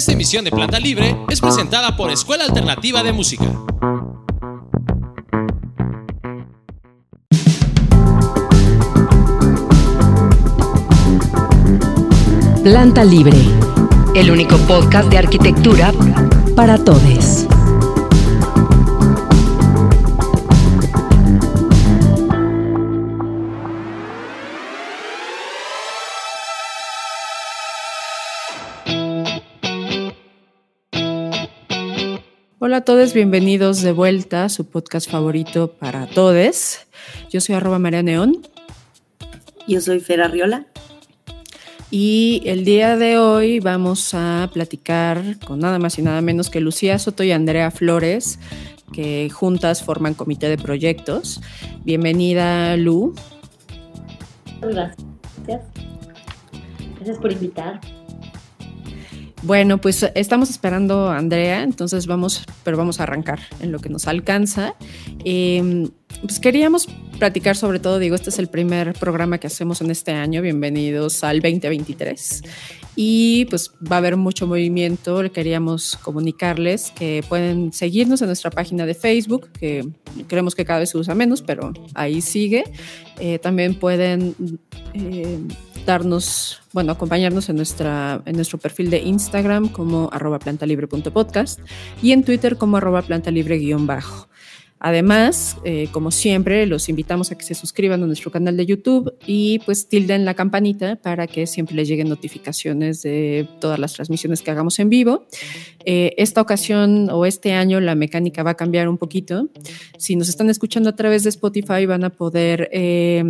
Esta emisión de Planta Libre es presentada por Escuela Alternativa de Música. Planta Libre, el único podcast de arquitectura para todos. Hola a todos, bienvenidos de vuelta a su podcast favorito para todos. Yo soy arroba María Neón. Yo soy Fera Riola. Y el día de hoy vamos a platicar con nada más y nada menos que Lucía Soto y Andrea Flores, que juntas forman comité de proyectos. Bienvenida, Lu. Gracias. Gracias por invitar. Bueno, pues estamos esperando a Andrea, entonces vamos, pero vamos a arrancar en lo que nos alcanza. Eh, pues queríamos platicar sobre todo, digo, este es el primer programa que hacemos en este año, bienvenidos al 2023. Y pues va a haber mucho movimiento, queríamos comunicarles que pueden seguirnos en nuestra página de Facebook, que creemos que cada vez se usa menos, pero ahí sigue. Eh, también pueden... Eh, darnos, bueno, acompañarnos en, nuestra, en nuestro perfil de Instagram como arroba plantalibre.podcast y en Twitter como arroba plantalibre-bajo. Además, eh, como siempre, los invitamos a que se suscriban a nuestro canal de YouTube y pues tilden la campanita para que siempre les lleguen notificaciones de todas las transmisiones que hagamos en vivo. Eh, esta ocasión o este año la mecánica va a cambiar un poquito. Si nos están escuchando a través de Spotify van a poder, eh,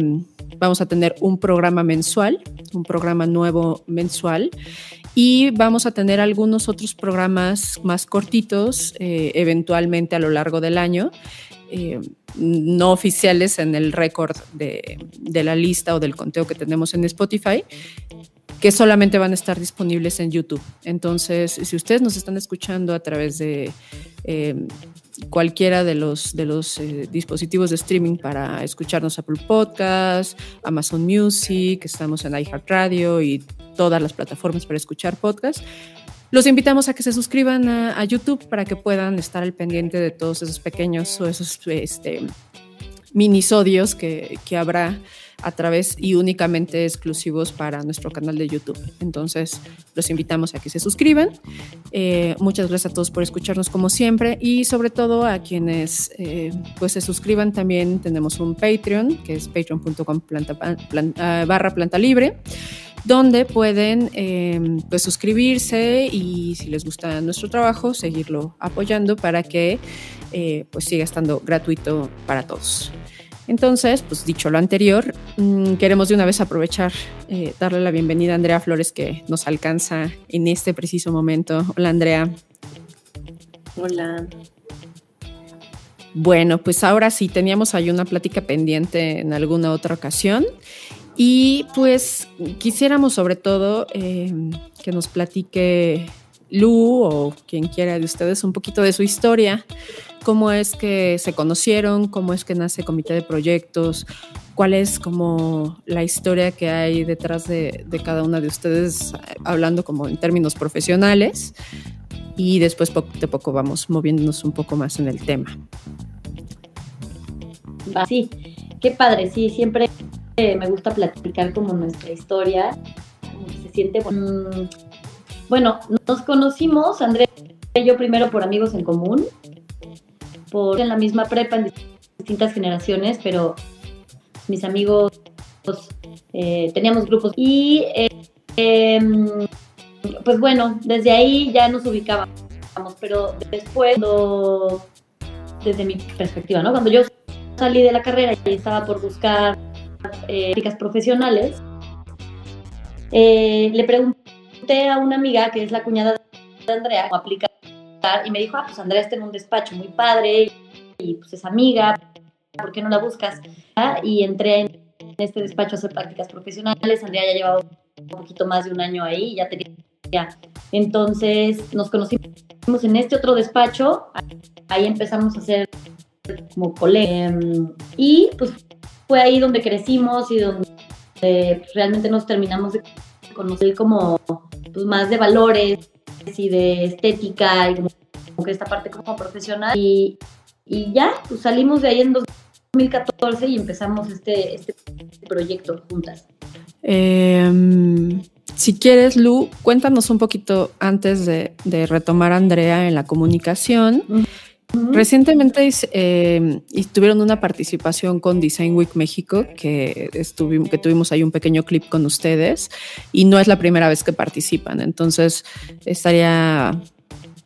vamos a tener un programa mensual, un programa nuevo mensual y vamos a tener algunos otros programas más cortitos, eh, eventualmente a lo largo del año, eh, no oficiales en el récord de, de, la lista o del conteo que tenemos en Spotify, que solamente van a estar disponibles en YouTube. Entonces, si ustedes nos están escuchando a través de eh, cualquiera de los, de los eh, dispositivos de streaming para escucharnos Apple Podcast, Amazon Music, estamos en iHeartRadio y todas las plataformas para escuchar podcast. Los invitamos a que se suscriban a, a, YouTube para que puedan estar al pendiente de todos esos pequeños o esos este, minisodios que, que habrá a través y únicamente exclusivos para nuestro canal de YouTube. Entonces, los invitamos a que se suscriban. Eh, muchas gracias a todos por escucharnos como siempre y sobre todo a quienes eh, pues se suscriban también tenemos un Patreon que es patreon.com planta, plan, uh, barra planta libre donde pueden eh, pues suscribirse y si les gusta nuestro trabajo seguirlo apoyando para que eh, pues siga estando gratuito para todos. Entonces, pues dicho lo anterior, mmm, queremos de una vez aprovechar, eh, darle la bienvenida a Andrea Flores que nos alcanza en este preciso momento. Hola Andrea. Hola. Bueno, pues ahora sí, teníamos ahí una plática pendiente en alguna otra ocasión y pues quisiéramos sobre todo eh, que nos platique Lu o quien quiera de ustedes un poquito de su historia, cómo es que se conocieron, cómo es que nace Comité de Proyectos, cuál es como la historia que hay detrás de, cada una de ustedes, hablando como en términos profesionales, y después poco a poco vamos moviéndonos un poco más en el tema. Sí, qué padre, sí, siempre me gusta platicar como nuestra historia, se siente... Mmm, bueno, nos conocimos, Andrés y yo primero por amigos en común, por en la misma prepa en distintas generaciones, pero mis amigos eh, teníamos grupos y eh, eh, pues bueno, desde ahí ya nos ubicábamos, pero después, cuando, desde mi perspectiva, ¿no? Cuando yo salí de la carrera y estaba por buscar prácticas profesionales, le pregunté a una amiga que es la cuñada de Andrea cómo aplicar y me dijo, ah, pues Andrea está en un despacho muy padre y pues es amiga, ¿por qué no la buscas? Y entré en este despacho a hacer prácticas profesionales, Andrea ya llevaba un poquito más de un año ahí, ya tenía... Entonces nos conocimos en este otro despacho, ahí empezamos a hacer como colegas y pues fue ahí donde crecimos y donde realmente nos terminamos de conocer como pues, más de valores y de estética y como, que esta parte como profesional. Y, y ya, pues salimos de ahí en 2014 y empezamos este, este proyecto juntas. Em, si quieres, Lu, cuéntanos un poquito antes de, retomar a Andrea en la comunicación. Recientemente eh, tuvieron una participación con Design Week México, que, que tuvimos ahí un pequeño clip con ustedes, y no es la primera vez que participan. Entonces, estaría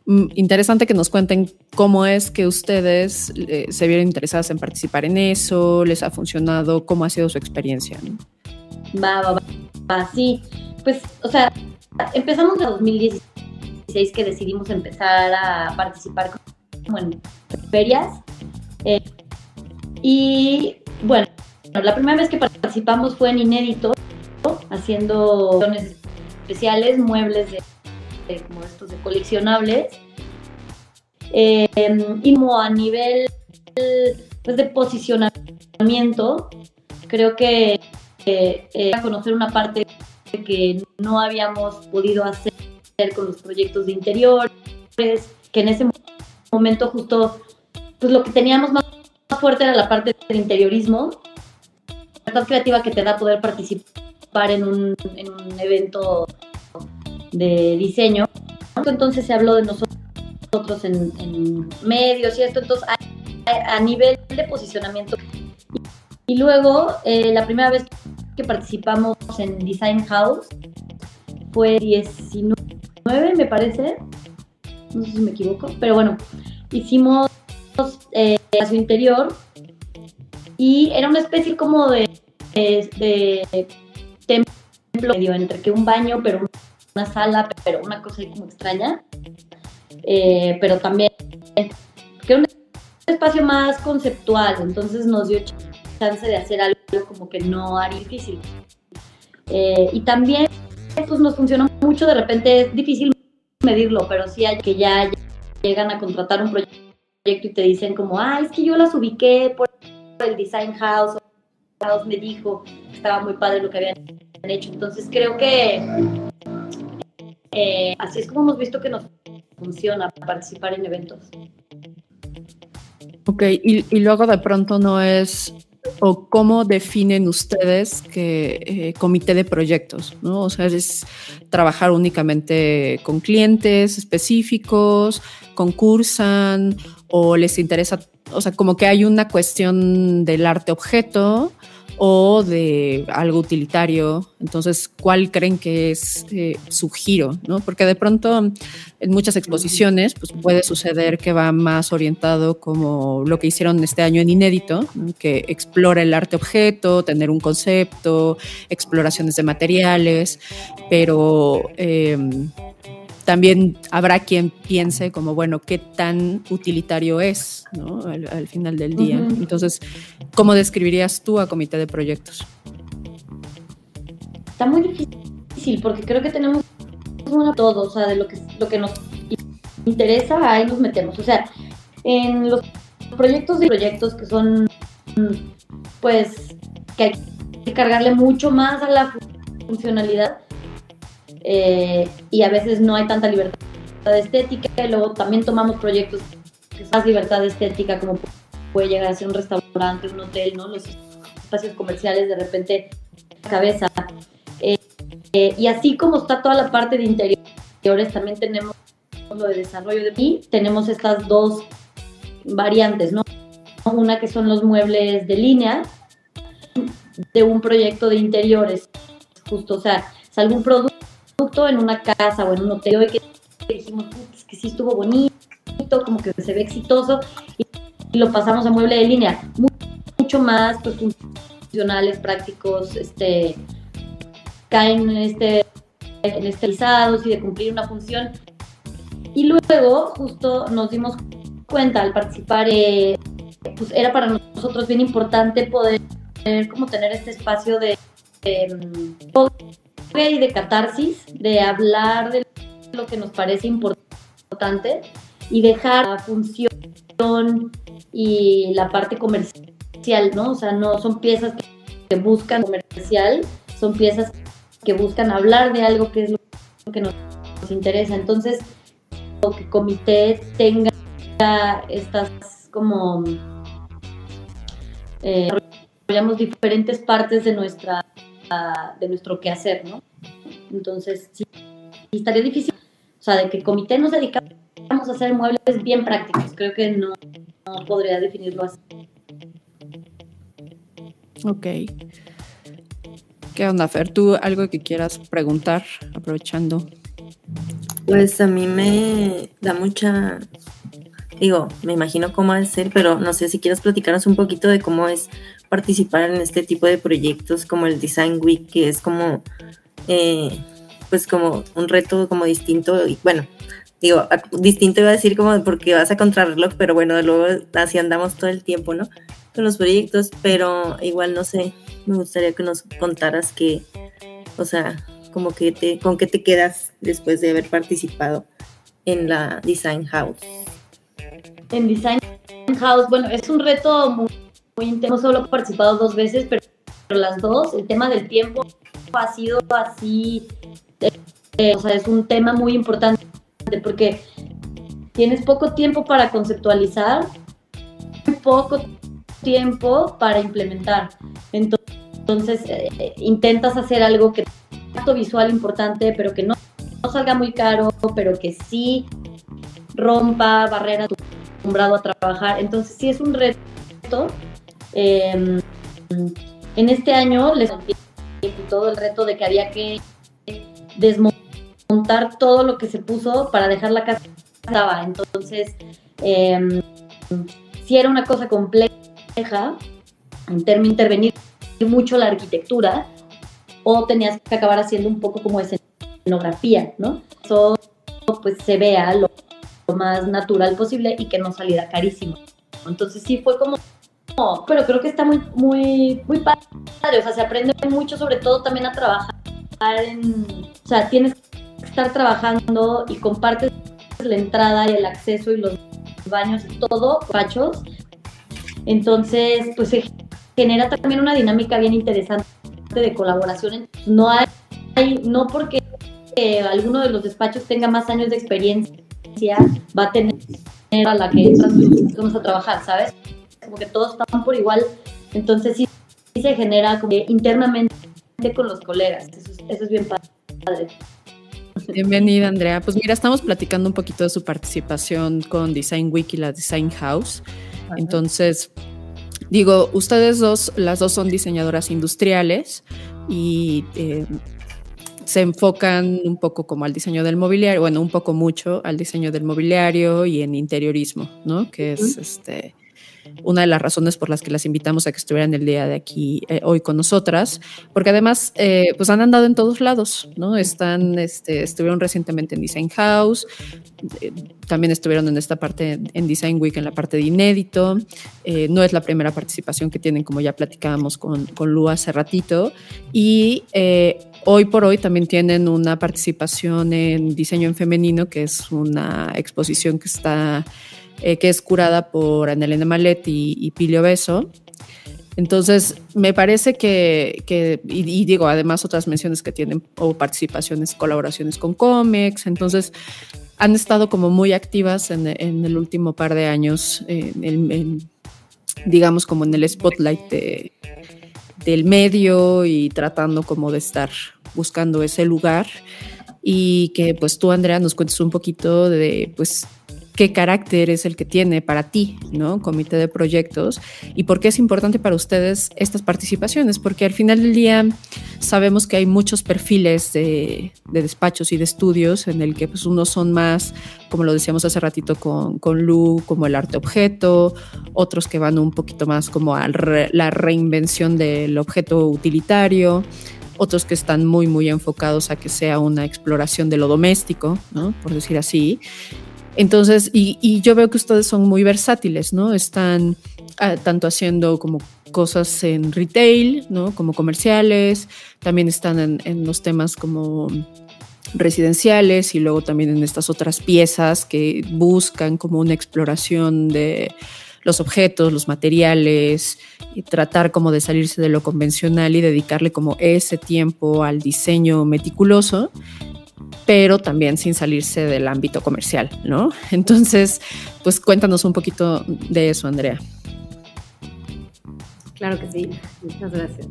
mm, interesante que nos cuenten cómo es que ustedes eh, se vieron interesadas en participar en eso, les ha funcionado, cómo ha sido su experiencia. Va, va, va, sí. Pues, o sea, empezamos en 2016 que decidimos empezar a participar con en ferias. Eh, y bueno, la primera vez que participamos fue en Inédito, haciendo especiales, muebles de, como estos de coleccionables. Eh, y a nivel pues, de posicionamiento, creo que eh, conocer una parte que no habíamos podido hacer con los proyectos de interiores, que en ese momento momento justo, pues lo que teníamos más, fuerte era la parte del interiorismo, la parte creativa que te da poder participar en un, en un evento de diseño. Entonces se habló de nosotros en, en medios y esto, entonces a, a, nivel de posicionamiento. Y, luego, eh, la primera vez que participamos en Design House fue 19, me parece, no sé si me equivoco, pero bueno, hicimos eh, a interior y era una especie como de, de, templo medio entre que un baño, pero una sala, pero una cosa extraña, eh, pero también que era un espacio más conceptual, entonces nos dio chance de hacer algo como que no haría difícil. Eh, y también pues nos funcionó mucho, de repente es difícil medirlo, pero sí hay que ya llegan a contratar un proyecto y te dicen como, ah, es que yo las ubiqué por el Design House, House me dijo que estaba muy padre lo que habían hecho. Entonces creo que eh, así es como hemos visto que nos funciona participar en eventos. Ok, y, y luego de pronto no es o cómo definen ustedes que eh, comité de proyectos, ¿no? O sea, es trabajar únicamente con clientes específicos, concursan o les interesa, o sea, como que hay una cuestión del arte objeto o de algo utilitario. Entonces, ¿cuál creen que es eh, su giro? ¿no? Porque de pronto en muchas exposiciones pues puede suceder que va más orientado como lo que hicieron este año en Inédito, que explora el arte objeto, tener un concepto, exploraciones de materiales, pero... Em, también habrá quien piense como, bueno, qué tan utilitario es ¿no? al, final del día. Entonces, ¿cómo describirías tú a comité de proyectos? Está muy difícil porque creo que tenemos todo, o sea, de lo que, lo que nos interesa, ahí nos metemos. O sea, en los proyectos de proyectos que son, pues, que hay que cargarle mucho más a la funcionalidad, eh, y a veces no hay tanta libertad estética y luego también tomamos proyectos que más libertad estética como puede llegar a ser un restaurante, un hotel, ¿no? Los espacios comerciales de repente cabeza. Eh, eh, y así como está toda la parte de interiores, también tenemos lo de desarrollo de y tenemos estas dos variantes, ¿no? Una que son los muebles de línea de un proyecto de interiores, justo, o sea, es algún producto en una casa o en un hotel que dijimos que sí estuvo bonito, como que se ve exitoso y, lo pasamos a mueble de línea, mucho más pues, funcionales, prácticos, este, caen en este en este y de cumplir una función. Y luego justo nos dimos cuenta al participar, eh, pues era para nosotros bien importante poder como tener este espacio de, de y de catarsis, de hablar de lo que nos parece importante y dejar la función y la parte comercial, ¿no? O sea, no son piezas que buscan comercial, son piezas que buscan hablar de algo que es lo que nos interesa. Entonces, que comité tenga estas como eh, diferentes partes de nuestra de nuestro quehacer, ¿no? Entonces, sí, estaría difícil, o sea, de que el comité nos dedicamos a hacer muebles bien prácticos. Creo que no, no podría definirlo así. Ok. ¿Qué onda, Fer? ¿Tú algo que quieras preguntar, aprovechando? Pues a mí me da mucha, digo, me imagino cómo va a ser, pero no sé si quieres platicarnos un poquito de cómo es participar en este tipo de proyectos como el Design Week, que es como, eh, pues como un reto como distinto, y bueno, digo, distinto iba a decir como porque vas a contrarreloj, pero bueno, luego así andamos todo el tiempo, ¿no? Con los proyectos, pero igual no sé, me gustaría que nos contaras que, o sea, como que te, con qué te quedas después de haber participado en la Design House. En Design House, bueno, es un reto muy, muy intenso, solo he participado dos veces, pero, las dos, el tema del tiempo ha sido así, eh, o sea, es un tema muy importante porque tienes poco tiempo para conceptualizar, poco tiempo para implementar. Entonces, eh, intentas hacer algo que acto visual importante, pero que no, salga muy caro, pero que sí rompa barreras acostumbrado a trabajar. Entonces, sí es un reto. Em, en este año les todo el reto de que había que desmontar montar todo lo que se puso para dejar la casa estaba. Entonces, eh, si era una cosa compleja, en intervenir mucho la arquitectura, o tenías que acabar haciendo un poco como escenografía, ¿no? Eso pues se vea lo, más natural posible y que no saliera carísimo. Entonces sí fue como pero creo que está muy, muy, muy padre. O sea, se aprende mucho, sobre todo también a trabajar. O sea, tienes estar trabajando y compartes la entrada y el acceso y los baños y todo, pachos. Entonces, pues se genera también una dinámica bien interesante de colaboración. No hay, no porque alguno de los despachos tenga más años de experiencia, va a tener a la que vamos a trabajar, ¿sabes? Como que todos están por igual. Entonces sí, se genera como internamente con los colegas. Eso, eso es bien padre. Bienvenida, Andrea. Pues mira, estamos platicando un poquito de su participación con Design Week y la Design House. Entonces, digo, ustedes dos, las dos son diseñadoras industriales y eh, se enfocan un poco como al diseño del mobiliario, bueno, un poco mucho al diseño del mobiliario y en interiorismo, ¿no? Que es este una de las razones por las que las invitamos a que estuvieran el día de aquí eh, hoy con nosotras, porque además eh, pues han andado en todos lados, ¿no? Están, este, estuvieron recientemente en Design House, eh, también estuvieron en esta parte en Design Week, en la parte de inédito, no es la primera participación que tienen, como ya platicábamos con, con Lu hace ratito, y hoy por hoy también tienen una participación en diseño en femenino, que es una exposición que está eh, que es curada por Annelena Malet y, Pilio Beso. Entonces, me parece que, y, digo, además otras menciones que tienen, o participaciones, colaboraciones con cómics, entonces han estado como muy activas en, el último par de años, digamos como en el spotlight del medio y tratando como de estar buscando ese lugar y que pues tú, Andrea, nos cuentes un poquito de pues qué carácter es el que tiene para ti, ¿no? Comité de proyectos y por qué es importante para ustedes estas participaciones, porque al final del día sabemos que hay muchos perfiles de, despachos y de estudios en el que pues unos son más, como lo decíamos hace ratito con, con Lu, como el arte objeto, otros que van un poquito más como a la reinvención del objeto utilitario otros que están muy, muy enfocados a que sea una exploración de lo doméstico, ¿no? por decir así, entonces, y, yo veo que ustedes son muy versátiles, ¿no? Están ah, tanto haciendo como cosas en retail, ¿no? Como comerciales, también están en, los temas como residenciales y luego también en estas otras piezas que buscan como una exploración de los objetos, los materiales, y tratar como de salirse de lo convencional y dedicarle como ese tiempo al diseño meticuloso. Pero también sin salirse del ámbito comercial, ¿no? Entonces, pues cuéntanos un poquito de eso, Andrea. Claro que sí, muchas gracias.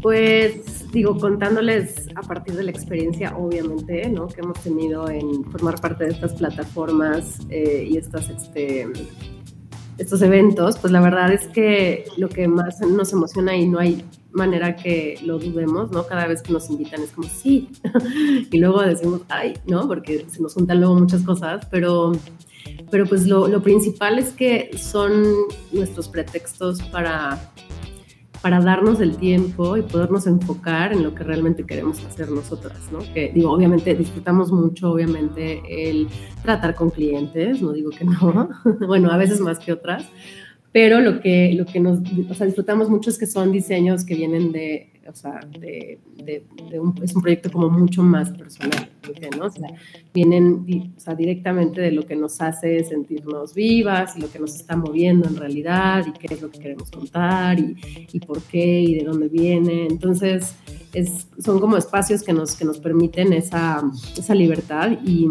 Pues digo, contándoles a partir de la experiencia, obviamente, ¿no? que hemos tenido en formar parte de estas plataformas eh, y estas, este, estos eventos, pues la verdad es que lo que más nos emociona y no hay manera que lo dudemos, ¿no? Cada vez que nos invitan es como, sí, y luego decimos, ay, ¿no? Porque se nos juntan luego muchas cosas, pero, pero pues lo, lo principal es que son nuestros pretextos para para darnos el tiempo y podernos enfocar en lo que realmente queremos hacer nosotras, ¿no? Que digo, obviamente disfrutamos mucho, obviamente, el tratar con clientes, no digo que no, bueno, a veces más que otras, pero lo que, lo que nos, o sea, disfrutamos mucho es que son diseños que vienen de, o sea, de, de, un, es un proyecto como mucho más personal, ¿no? O sea, vienen o sea, directamente de lo que nos hace sentirnos vivas y lo que nos está moviendo en realidad y qué es lo que queremos contar y, y por qué y de dónde viene. Entonces, es, son como espacios que nos, que nos permiten esa, esa libertad y,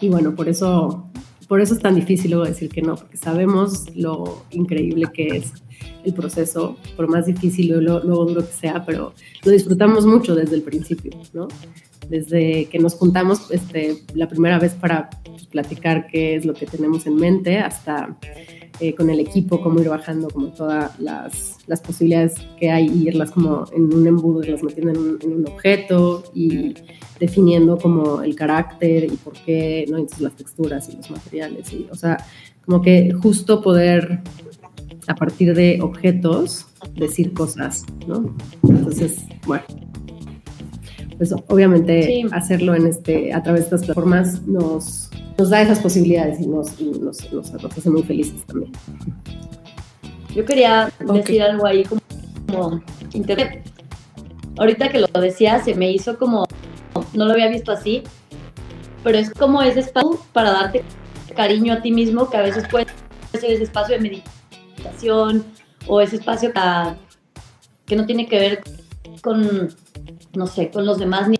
y bueno, por eso por eso es tan difícil decir que no, porque sabemos lo increíble que es el proceso, por más difícil o luego duro que sea, pero lo disfrutamos mucho desde el principio, ¿no? Desde que nos juntamos este, la primera vez para platicar qué es lo que tenemos en mente, hasta eh, con el equipo, cómo ir bajando como todas las, las, posibilidades que hay y irlas como en un embudo, irlas metiendo en un, en un objeto y definiendo como el carácter y por qué, ¿no? Entonces las texturas y los materiales, y, o sea, como que justo poder a partir de objetos decir cosas, ¿no? Entonces, bueno, pues obviamente hacerlo en este, a través de estas plataformas nos, nos da esas posibilidades y nos, nos, nos, hace muy felices también. Yo quería decir algo ahí como, como internet. Ahorita que lo decía, se me hizo como no lo había visto así, pero es como ese espacio para darte cariño a ti mismo, que a veces puede ser ese espacio de meditación o ese espacio que no tiene que ver con, no sé, con los demás, ni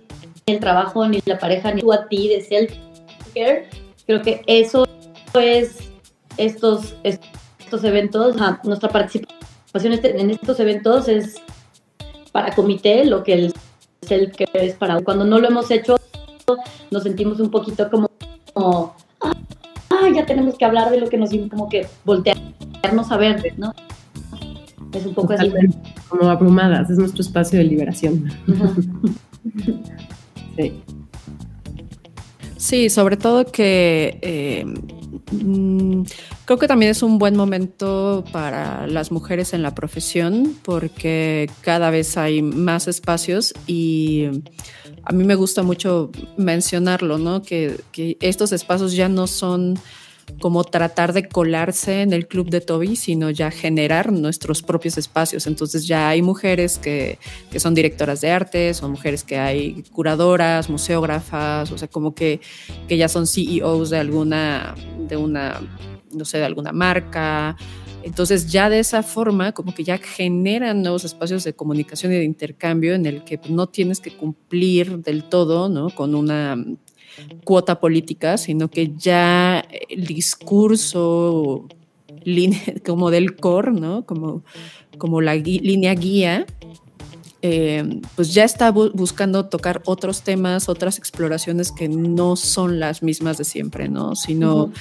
el trabajo, ni la pareja, ni tú a ti, de self-care. Creo que eso es estos, estos eventos, nuestra participación este, en estos eventos es para comité, lo que el el que es para cuando no lo hemos hecho nos sentimos un poquito como, ah, ya tenemos que hablar de lo que nos como que voltearnos a ver, ¿no? Es un poco así. Como abrumadas, es nuestro espacio de liberación. sí. Sí, sobre todo que eh, mm, creo que también es un buen momento para las mujeres en la profesión porque cada vez hay más espacios y a mí me gusta mucho mencionarlo, ¿no? Que, que estos espacios ya no son como tratar de colarse en el club de Toby, sino ya generar nuestros propios espacios. Entonces ya hay mujeres que, que, son directoras de arte, son mujeres que hay curadoras, museógrafas, o sea, como que, que ya son CEOs de alguna, de una, no sé, de alguna marca. Entonces ya de esa forma como que ya generan nuevos espacios de comunicación y de intercambio en el que no tienes que cumplir del todo, ¿no? Con una cuota política, sino que ya el discurso como del core, ¿no? Como, como la línea guía, eh, pues ya está buscando tocar otros temas, otras exploraciones que no son las mismas de siempre, ¿no? Sino,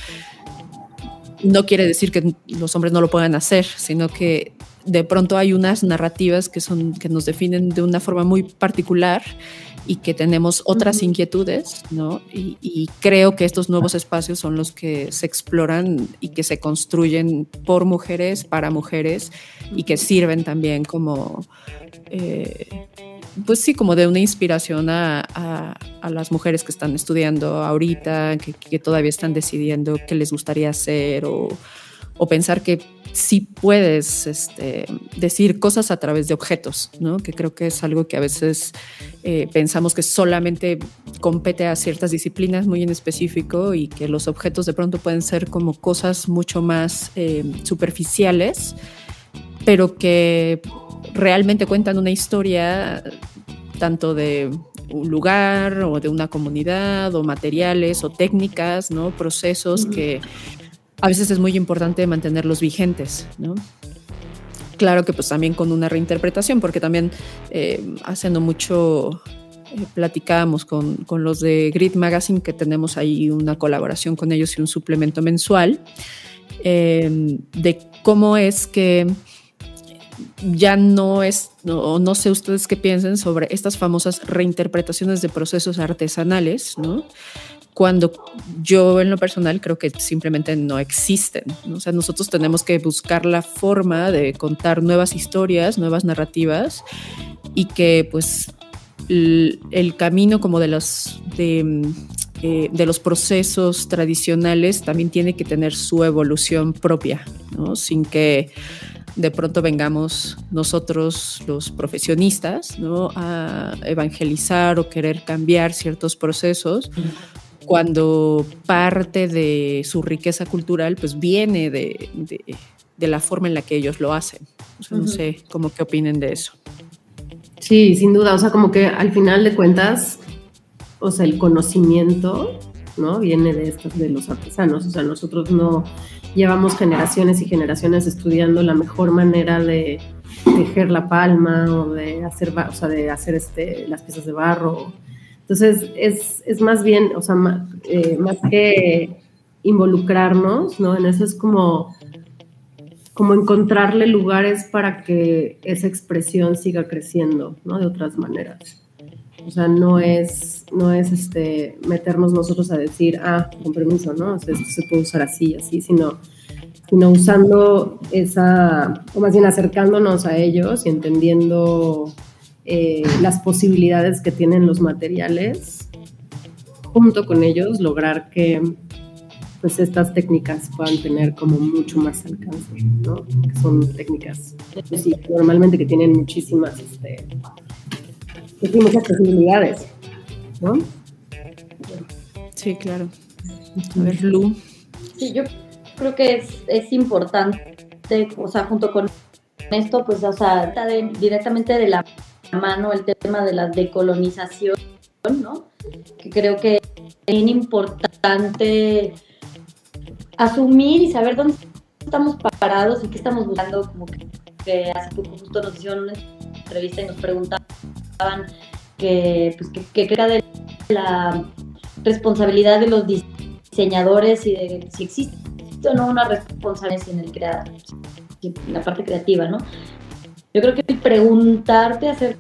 no quiere decir que los hombres no lo puedan hacer, sino que de pronto hay unas narrativas que, son, que nos definen de una forma muy particular y que tenemos otras inquietudes, ¿no? Y, creo que estos nuevos espacios son los que se exploran y que se construyen por mujeres, para mujeres, y que sirven también como, eh, pues sí, como de una inspiración a, las mujeres que están estudiando ahorita, que, que, todavía están decidiendo qué les gustaría hacer o o pensar que sí puedes este, decir cosas a través de objetos, ¿no? que creo que es algo que a veces eh, pensamos que solamente compete a ciertas disciplinas muy en específico y que los objetos de pronto pueden ser como cosas mucho más eh, superficiales, pero que realmente cuentan una historia tanto de un lugar o de una comunidad o materiales o técnicas, ¿no? Procesos que a veces es muy importante mantenerlos vigentes, ¿no? Claro que pues también con una reinterpretación, porque también eh, haciendo mucho eh, platicábamos con, con, los de Grid Magazine, que tenemos ahí una colaboración con ellos y un suplemento mensual, eh, de cómo es que ya no es, no, no, sé ustedes qué piensen sobre estas famosas reinterpretaciones de procesos artesanales, ¿no? Cuando yo en lo personal creo que simplemente no existen. O sea, nosotros tenemos que buscar la forma de contar nuevas historias, nuevas narrativas y que pues el, el camino como de los, de, eh, de los procesos tradicionales también tiene que tener su evolución propia, ¿no? Sin que de pronto vengamos nosotros los profesionistas ¿no? a evangelizar o querer cambiar ciertos procesos cuando parte de su riqueza cultural pues viene de, de, de la forma en la que ellos lo hacen. O sea, no sé cómo qué opinen de eso. Sí, sin duda, o sea, como que al final de cuentas, o sea, el conocimiento, ¿no? Viene de estos, de los artesanos, o sea, nosotros no llevamos generaciones y generaciones estudiando la mejor manera de tejer la palma o de hacer, o sea, de hacer este, las piezas de barro. Entonces, es, es más bien, o sea, más, eh, más, que involucrarnos, ¿no? En eso es como, como encontrarle lugares para que esa expresión siga creciendo, ¿no? De otras maneras. O sea, no es, no es este, meternos nosotros a decir, ah, con permiso, ¿no? O sea, esto se puede usar así y así, sino, sino usando esa, o más bien acercándonos a ellos y entendiendo eh, las posibilidades que tienen los materiales, junto con ellos lograr que pues estas técnicas puedan tener como mucho más alcance, ¿no? Que son técnicas pues, sí, normalmente que tienen muchísimas este, que tiene muchas posibilidades, ¿no? Sí, claro. A ver, Lu. Sí, yo creo que es, es importante, o sea, junto con esto, pues, o sea, está de, directamente de la mano el tema de la decolonización, ¿no? Que creo que es bien importante asumir y saber dónde estamos parados y qué estamos buscando, como que, hace poco justo nos hicieron una entrevista y nos preguntaban que, pues, que, que de la responsabilidad de los diseñadores y de si existe o no una responsabilidad en el en la parte creativa, ¿no? Yo creo que preguntarte, hacer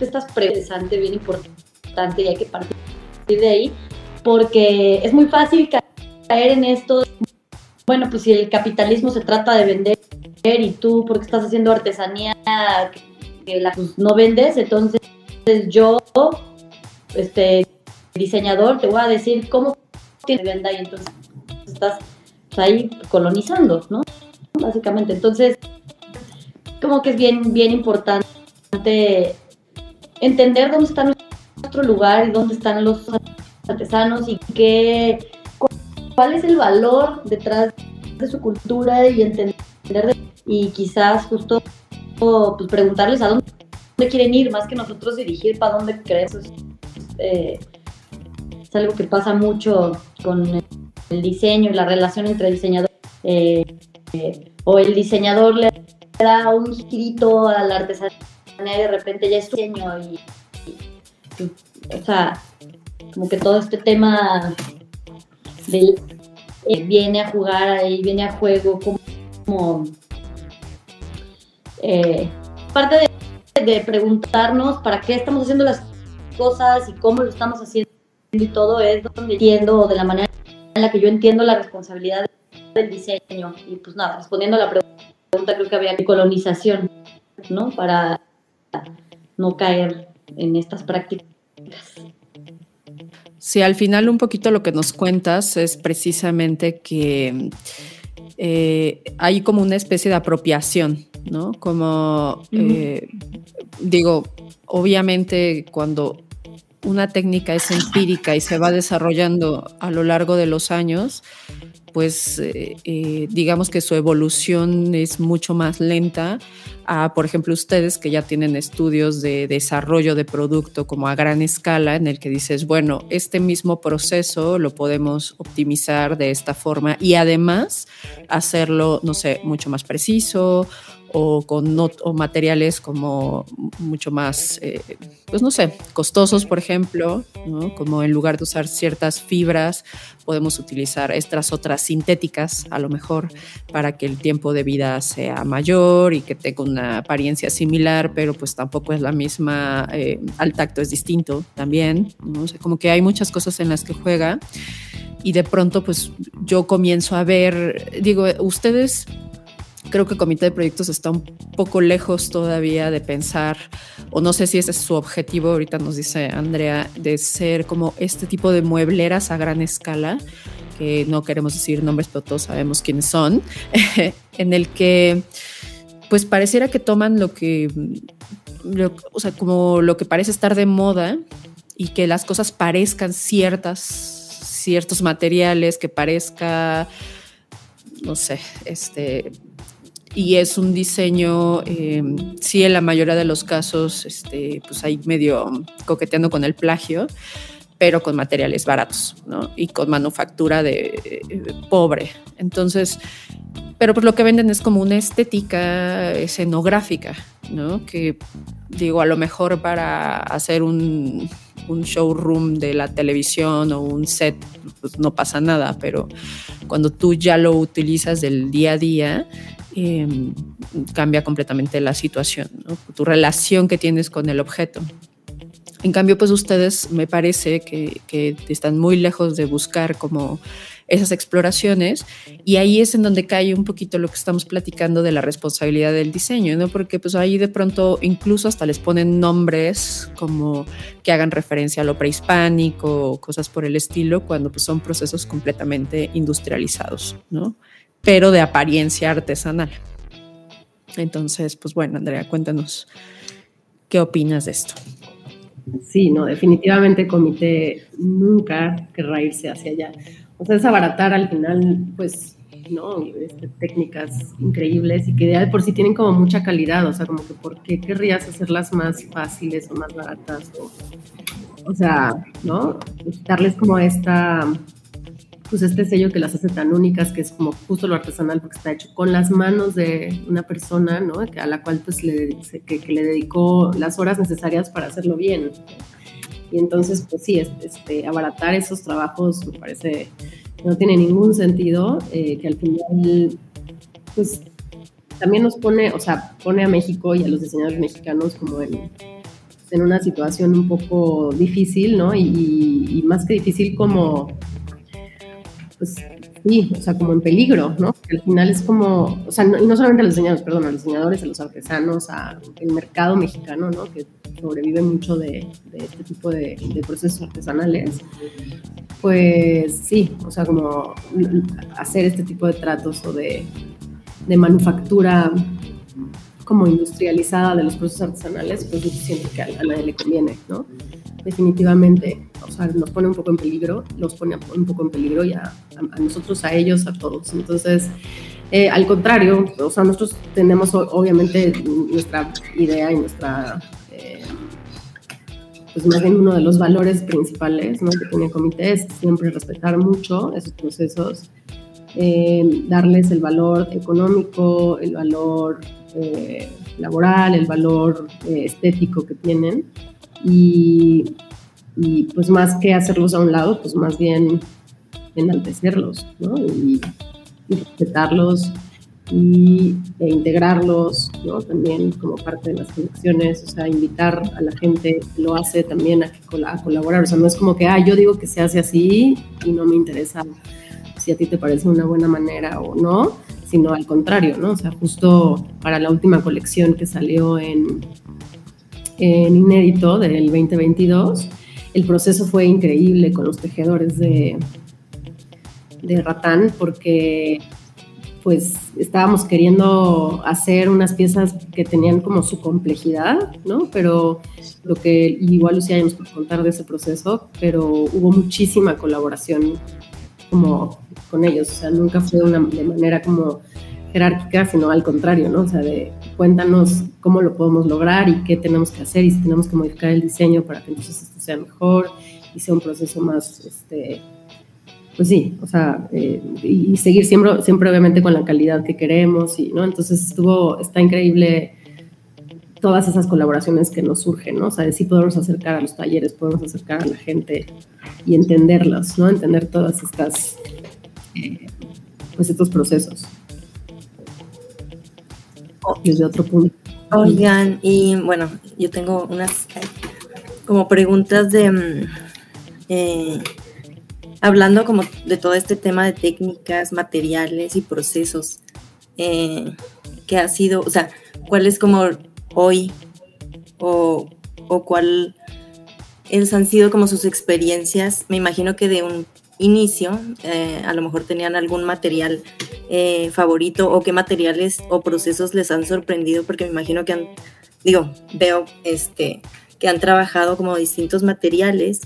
estas preguntas bien importante y hay que partir de ahí, porque es muy fácil caer en esto. Bueno, pues si el capitalismo se trata de vender y tú, porque estás haciendo artesanía que la, pues, no vendes, entonces yo, este diseñador, te voy a decir cómo tiene venda y entonces estás ahí colonizando, ¿no? Básicamente, entonces, como que es bien, bien importante entender dónde está nuestro lugar y dónde están los artesanos y qué, cuál es el valor detrás de su cultura y entender y quizás justo pues, preguntarles a dónde quieren ir, más que nosotros dirigir para dónde crees. Eh, es algo que pasa mucho con el diseño y la relación entre diseñador eh, eh, o el diseñador le da un girito a la artesanía y de repente ya es diseño y, y, o sea, como que todo este tema eh, viene a jugar ahí, viene a juego como, como eh, parte de de preguntarnos para qué estamos haciendo las cosas y cómo lo estamos haciendo y todo es donde entiendo, de la manera en la que yo entiendo la responsabilidad del diseño. Y pues nada, respondiendo a la pregunta, creo que había colonización, ¿no? Para no caer en estas prácticas. Sí, al final un poquito lo que nos cuentas es precisamente que eh, hay como una especie de apropiación, ¿no? Como, eh, digo, obviamente cuando una técnica es empírica y se va desarrollando a lo largo de los años, pues eh, eh, digamos que su evolución es mucho más lenta a, por ejemplo, ustedes que ya tienen estudios de desarrollo de producto como a gran escala, en el que dices, bueno, este mismo proceso lo podemos optimizar de esta forma y además hacerlo, no sé, mucho más preciso o con o materiales como mucho más, eh, pues no sé, costosos, por ejemplo, como en lugar de usar ciertas fibras, podemos utilizar estas otras sintéticas, a lo mejor, para que el tiempo de vida sea mayor y que tenga una apariencia similar, pero pues tampoco es la misma, eh, al tacto es distinto también, ¿no? como que hay muchas cosas en las que juega y de pronto pues yo comienzo a ver, digo, ustedes creo que el comité de proyectos está un poco lejos todavía de pensar, o no sé si ese es su objetivo, ahorita nos dice Andrea, de ser como este tipo de muebleras a gran escala, que no queremos decir nombres, pero todos sabemos quiénes son, en el que pues pareciera que toman lo que, o sea, como lo que parece estar de moda y que las cosas parezcan ciertas, ciertos materiales, que parezca no sé, este, y es un diseño, eh, sí, en la mayoría de los casos, este, pues ahí medio coqueteando con el plagio, pero con materiales baratos, ¿no? Y con manufactura de, pobre. Entonces, pero pues lo que venden es como una estética escenográfica, ¿no? Que digo, a lo mejor para hacer un, un showroom de la televisión o un set, pues no pasa nada, pero cuando tú ya lo utilizas del día a día, Em, cambia completamente la situación, tu relación que tienes con el objeto. En cambio, pues ustedes me parece que, que, están muy lejos de buscar como esas exploraciones y ahí es en donde cae un poquito lo que estamos platicando de la responsabilidad del diseño, ¿no? Porque pues ahí de pronto incluso hasta les ponen nombres como que hagan referencia a lo prehispánico o cosas por el estilo cuando pues son procesos completamente industrializados, ¿no? pero de apariencia artesanal. Entonces, pues bueno, Andrea, cuéntanos qué opinas de esto. Sí, no, definitivamente el comité nunca querrá irse hacia allá. O sea, es abaratar al final, pues, ¿no? Este, técnicas increíbles y que de por sí tienen como mucha calidad, o sea, como que ¿por qué querrías hacerlas más fáciles o más baratas? O, sea, ¿no? Darles como esta pues este sello que las hace tan únicas, que es como justo lo artesanal, porque está hecho con las manos de una persona, ¿no? A la cual pues le, que, le dedicó las horas necesarias para hacerlo bien. Y entonces, pues sí, este, abaratar esos trabajos me parece que no tiene ningún sentido, eh, que al final, pues también nos pone, o sea, pone a México y a los diseñadores mexicanos como en, en una situación un poco difícil, ¿no? Y, más que difícil como pues sí, o sea, como en peligro, ¿no? Al final es como, o sea, y no solamente a los diseñadores, perdón, a los diseñadores, a los artesanos, al mercado mexicano, ¿no? Que sobrevive mucho de, este tipo de, procesos artesanales. Pues sí, o sea, como hacer este tipo de tratos o de, de manufactura como industrializada de los procesos artesanales, pues siento que a, a nadie le conviene, ¿no? definitivamente, o sea, nos pone un poco en peligro, los pone un poco en peligro y a, nosotros, a ellos, a todos. Entonces, eh, al contrario, o sea, nosotros tenemos obviamente nuestra idea y nuestra, pues más bien uno de los valores principales ¿no? que tiene el comité es siempre respetar mucho esos procesos, eh, darles el valor económico, el valor laboral, el valor estético que tienen y, pues más que hacerlos a un lado, pues más bien enaltecerlos, ¿no? Y, respetarlos y, e integrarlos, ¿no? También como parte de las conexiones, o sea, invitar a la gente que lo hace también a, a colaborar, o sea, no es como que, ah, yo digo que se hace así y no me interesa si a ti te parece una buena manera o no, sino al contrario, ¿no? O sea, justo para la última colección que salió en, en inédito del 2022. El proceso fue increíble con los tejedores de, de Ratán porque pues estábamos queriendo hacer unas piezas que tenían como su complejidad, ¿no? Pero lo que igual Lucía ya nos contar de ese proceso, pero hubo muchísima colaboración como con ellos, o sea, nunca fue una, de manera como jerárquica, sino al contrario, ¿no? O sea, de cuéntanos cómo lo podemos lograr y qué tenemos que hacer y si tenemos que modificar el diseño para que entonces esto sea mejor y sea un proceso más, este, pues sí, o sea, eh, y seguir siempre, siempre obviamente con la calidad que queremos y, ¿no? Entonces estuvo, está increíble todas esas colaboraciones que nos surgen, ¿no? O sea, de sí podemos acercar a los talleres, podemos acercar a la gente y entenderlos, ¿no? Entender todas estas, pues estos procesos. Desde otro punto. Oigan, y bueno, yo tengo unas como preguntas de... Mm, eh, hablando como de todo este tema de técnicas, materiales y procesos, eh, que ha sido, o sea, cuál es como hoy o, o han sido como sus experiencias, me imagino que de un inicio, eh, a lo mejor tenían algún material eh, favorito o qué materiales o procesos les han sorprendido, porque me imagino que han, digo, veo este, que han trabajado como distintos materiales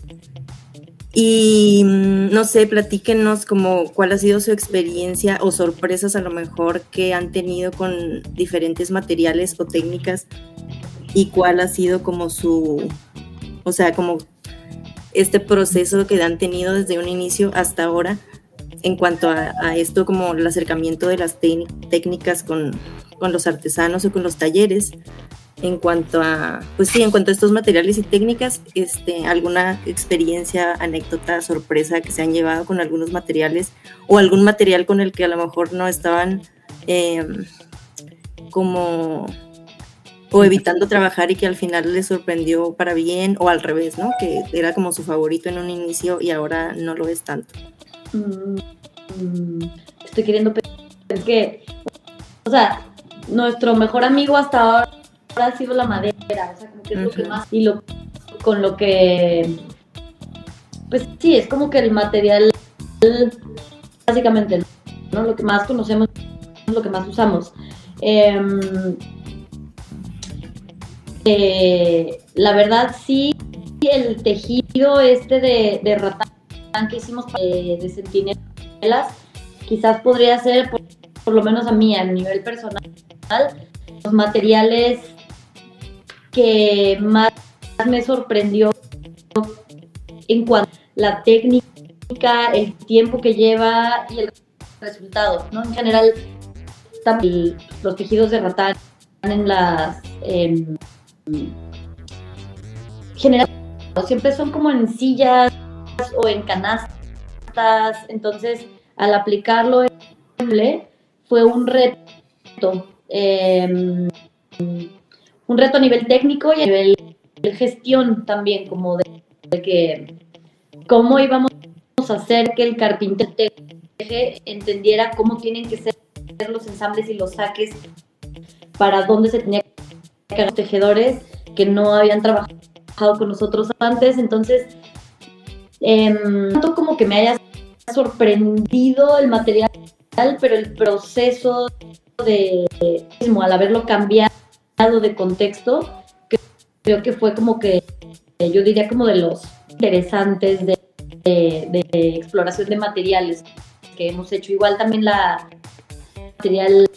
y mm, no sé, platíquenos como cuál ha sido su experiencia o sorpresas a lo mejor que han tenido con diferentes materiales o técnicas y cuál ha sido como su, o sea, como este proceso que han tenido desde un inicio hasta ahora en cuanto a, esto como el acercamiento de las técnicas con, con los artesanos o con los talleres en cuanto a, pues sí, en cuanto a estos materiales y técnicas, este, alguna experiencia, anécdota, sorpresa que se han llevado con algunos materiales o algún material con el que a lo mejor no estaban em, como o evitando trabajar y que al final les sorprendió para bien o al revés, ¿no? Que era como su favorito en un inicio y ahora no lo es tanto. Mm, estoy queriendo pensar que, o sea, nuestro mejor amigo hasta ahora ha sido la madera, o sea, como que es lo que más, y lo, con lo que, pues sí, es como que el material, básicamente, ¿no? Lo que más conocemos, lo que más usamos. Em, eh, la verdad, sí, el tejido este de, de ratán que hicimos de, de centinelas, quizás podría ser, por, por lo menos a mí, a nivel personal, los materiales que más me sorprendió en cuanto a la técnica, el tiempo que lleva y el resultado, ¿no? En general, los tejidos de ratán en las... Eh, general, siempre son como en sillas o en canastas, entonces al aplicarlo fue un reto. Eh, un reto a nivel técnico y a nivel de gestión también, como de, que cómo íbamos a hacer que el carpintero entendiera cómo tienen que ser los ensambles y los saques para dónde se tenía que los tejedores que no habían trabajado con nosotros antes. Entonces, eh, como que me haya sorprendido el material, pero el proceso de mismo al haberlo cambiado de contexto, creo que fue como que, yo diría como de los interesantes de, exploración de materiales que hemos hecho. Igual también la material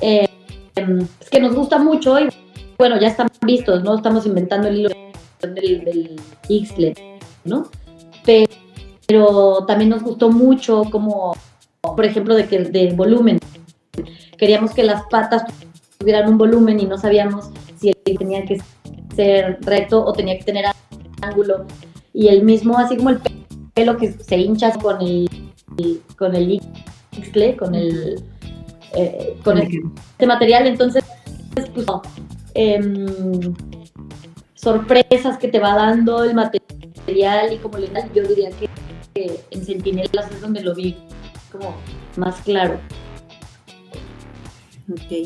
eh, que nos gusta mucho y bueno, ya están vistos, ¿no? Estamos inventando el hilo del, del ¿no? Pero, también nos gustó mucho como, por ejemplo, de que de volumen. Queríamos que las patas tuvieran un volumen y no sabíamos si tenía que ser recto o tenía que tener ángulo. Y el mismo, así como el pelo que se hincha con el, con el con el eh, con este material, entonces pues, em, sorpresas que te va dando el material y como le yo diría que, que en Centinelas es donde lo vi como más claro.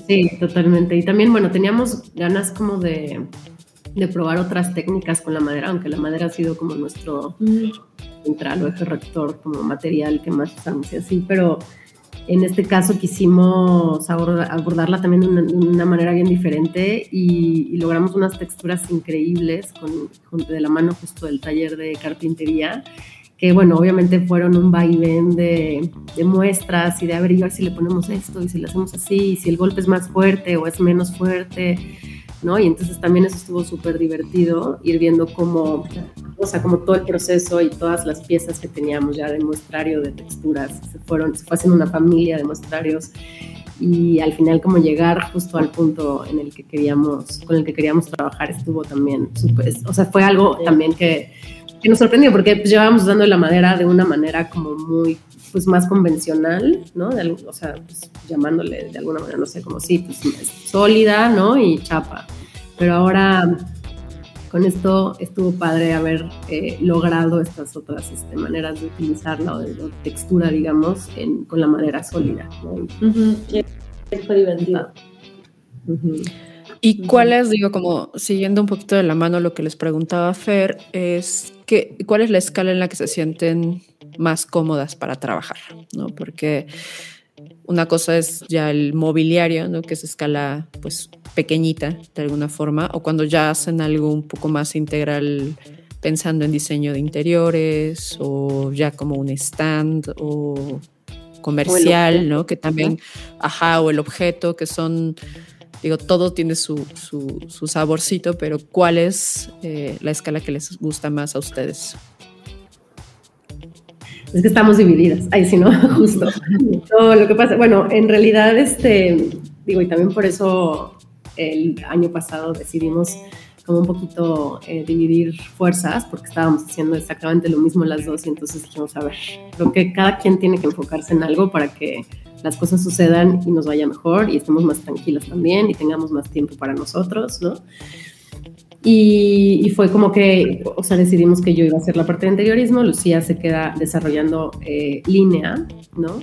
Sí, totalmente. Y también, bueno, teníamos ganas como de, probar otras técnicas con la madera, aunque la madera ha sido como nuestro central o eje rector, como material que más usamos y así, pero En este caso quisimos abordarla también de una, manera bien diferente y, logramos unas texturas increíbles con, de la mano justo del taller de carpintería que bueno, obviamente fueron un vaivén de, de, muestras y de averiguar si le ponemos esto y si le hacemos así, y si el golpe es más fuerte o es menos fuerte, ¿no? Y entonces también eso estuvo súper divertido, ir viendo cómo, o sea, como todo el proceso y todas las piezas que teníamos ya de muestrario, de texturas, se fueron, se fue haciendo una familia de muestrarios y al final como llegar justo al punto en el que queríamos, con el que queríamos trabajar estuvo también o sea, fue algo también que que nos sorprendió porque pues, llevábamos usando la madera de una manera como muy, pues más convencional, ¿no? o sea, pues, llamándole de alguna manera, no sé, como sí, pues sólida, ¿no? Y chapa. Pero ahora con esto estuvo padre haber eh, logrado estas otras este, maneras de utilizarla o de, textura, digamos, con la madera sólida. ¿no? Fue divertido. ¿Y cuáles, digo, como siguiendo un poquito de la mano lo que les preguntaba Fer, es cuál es la escala en la que se sienten más cómodas para trabajar? ¿no? Porque una cosa es ya el mobiliario, ¿no? que es escala pues pequeñita de alguna forma, o cuando ya hacen algo un poco más integral pensando en diseño de interiores o ya como un stand o comercial, ¿no? Que también, ajá, o el objeto, que son Digo, todo tiene su, saborcito, pero ¿cuál es eh, la escala que les gusta más a ustedes? Es que estamos divididas. Ahí sí, ¿no? Justo. No, lo que pasa, bueno, en realidad, este, digo, y también por eso el año pasado decidimos como un poquito eh, dividir fuerzas, porque estábamos haciendo exactamente lo mismo las dos, y entonces dijimos, a ver, creo que cada quien tiene que enfocarse en algo para que las cosas sucedan y nos vaya mejor y estemos más tranquilos también y tengamos más tiempo para nosotros, ¿no? Y, fue como que, o sea, decidimos que yo iba a hacer la parte de interiorismo, Lucía se queda desarrollando eh, línea, ¿no?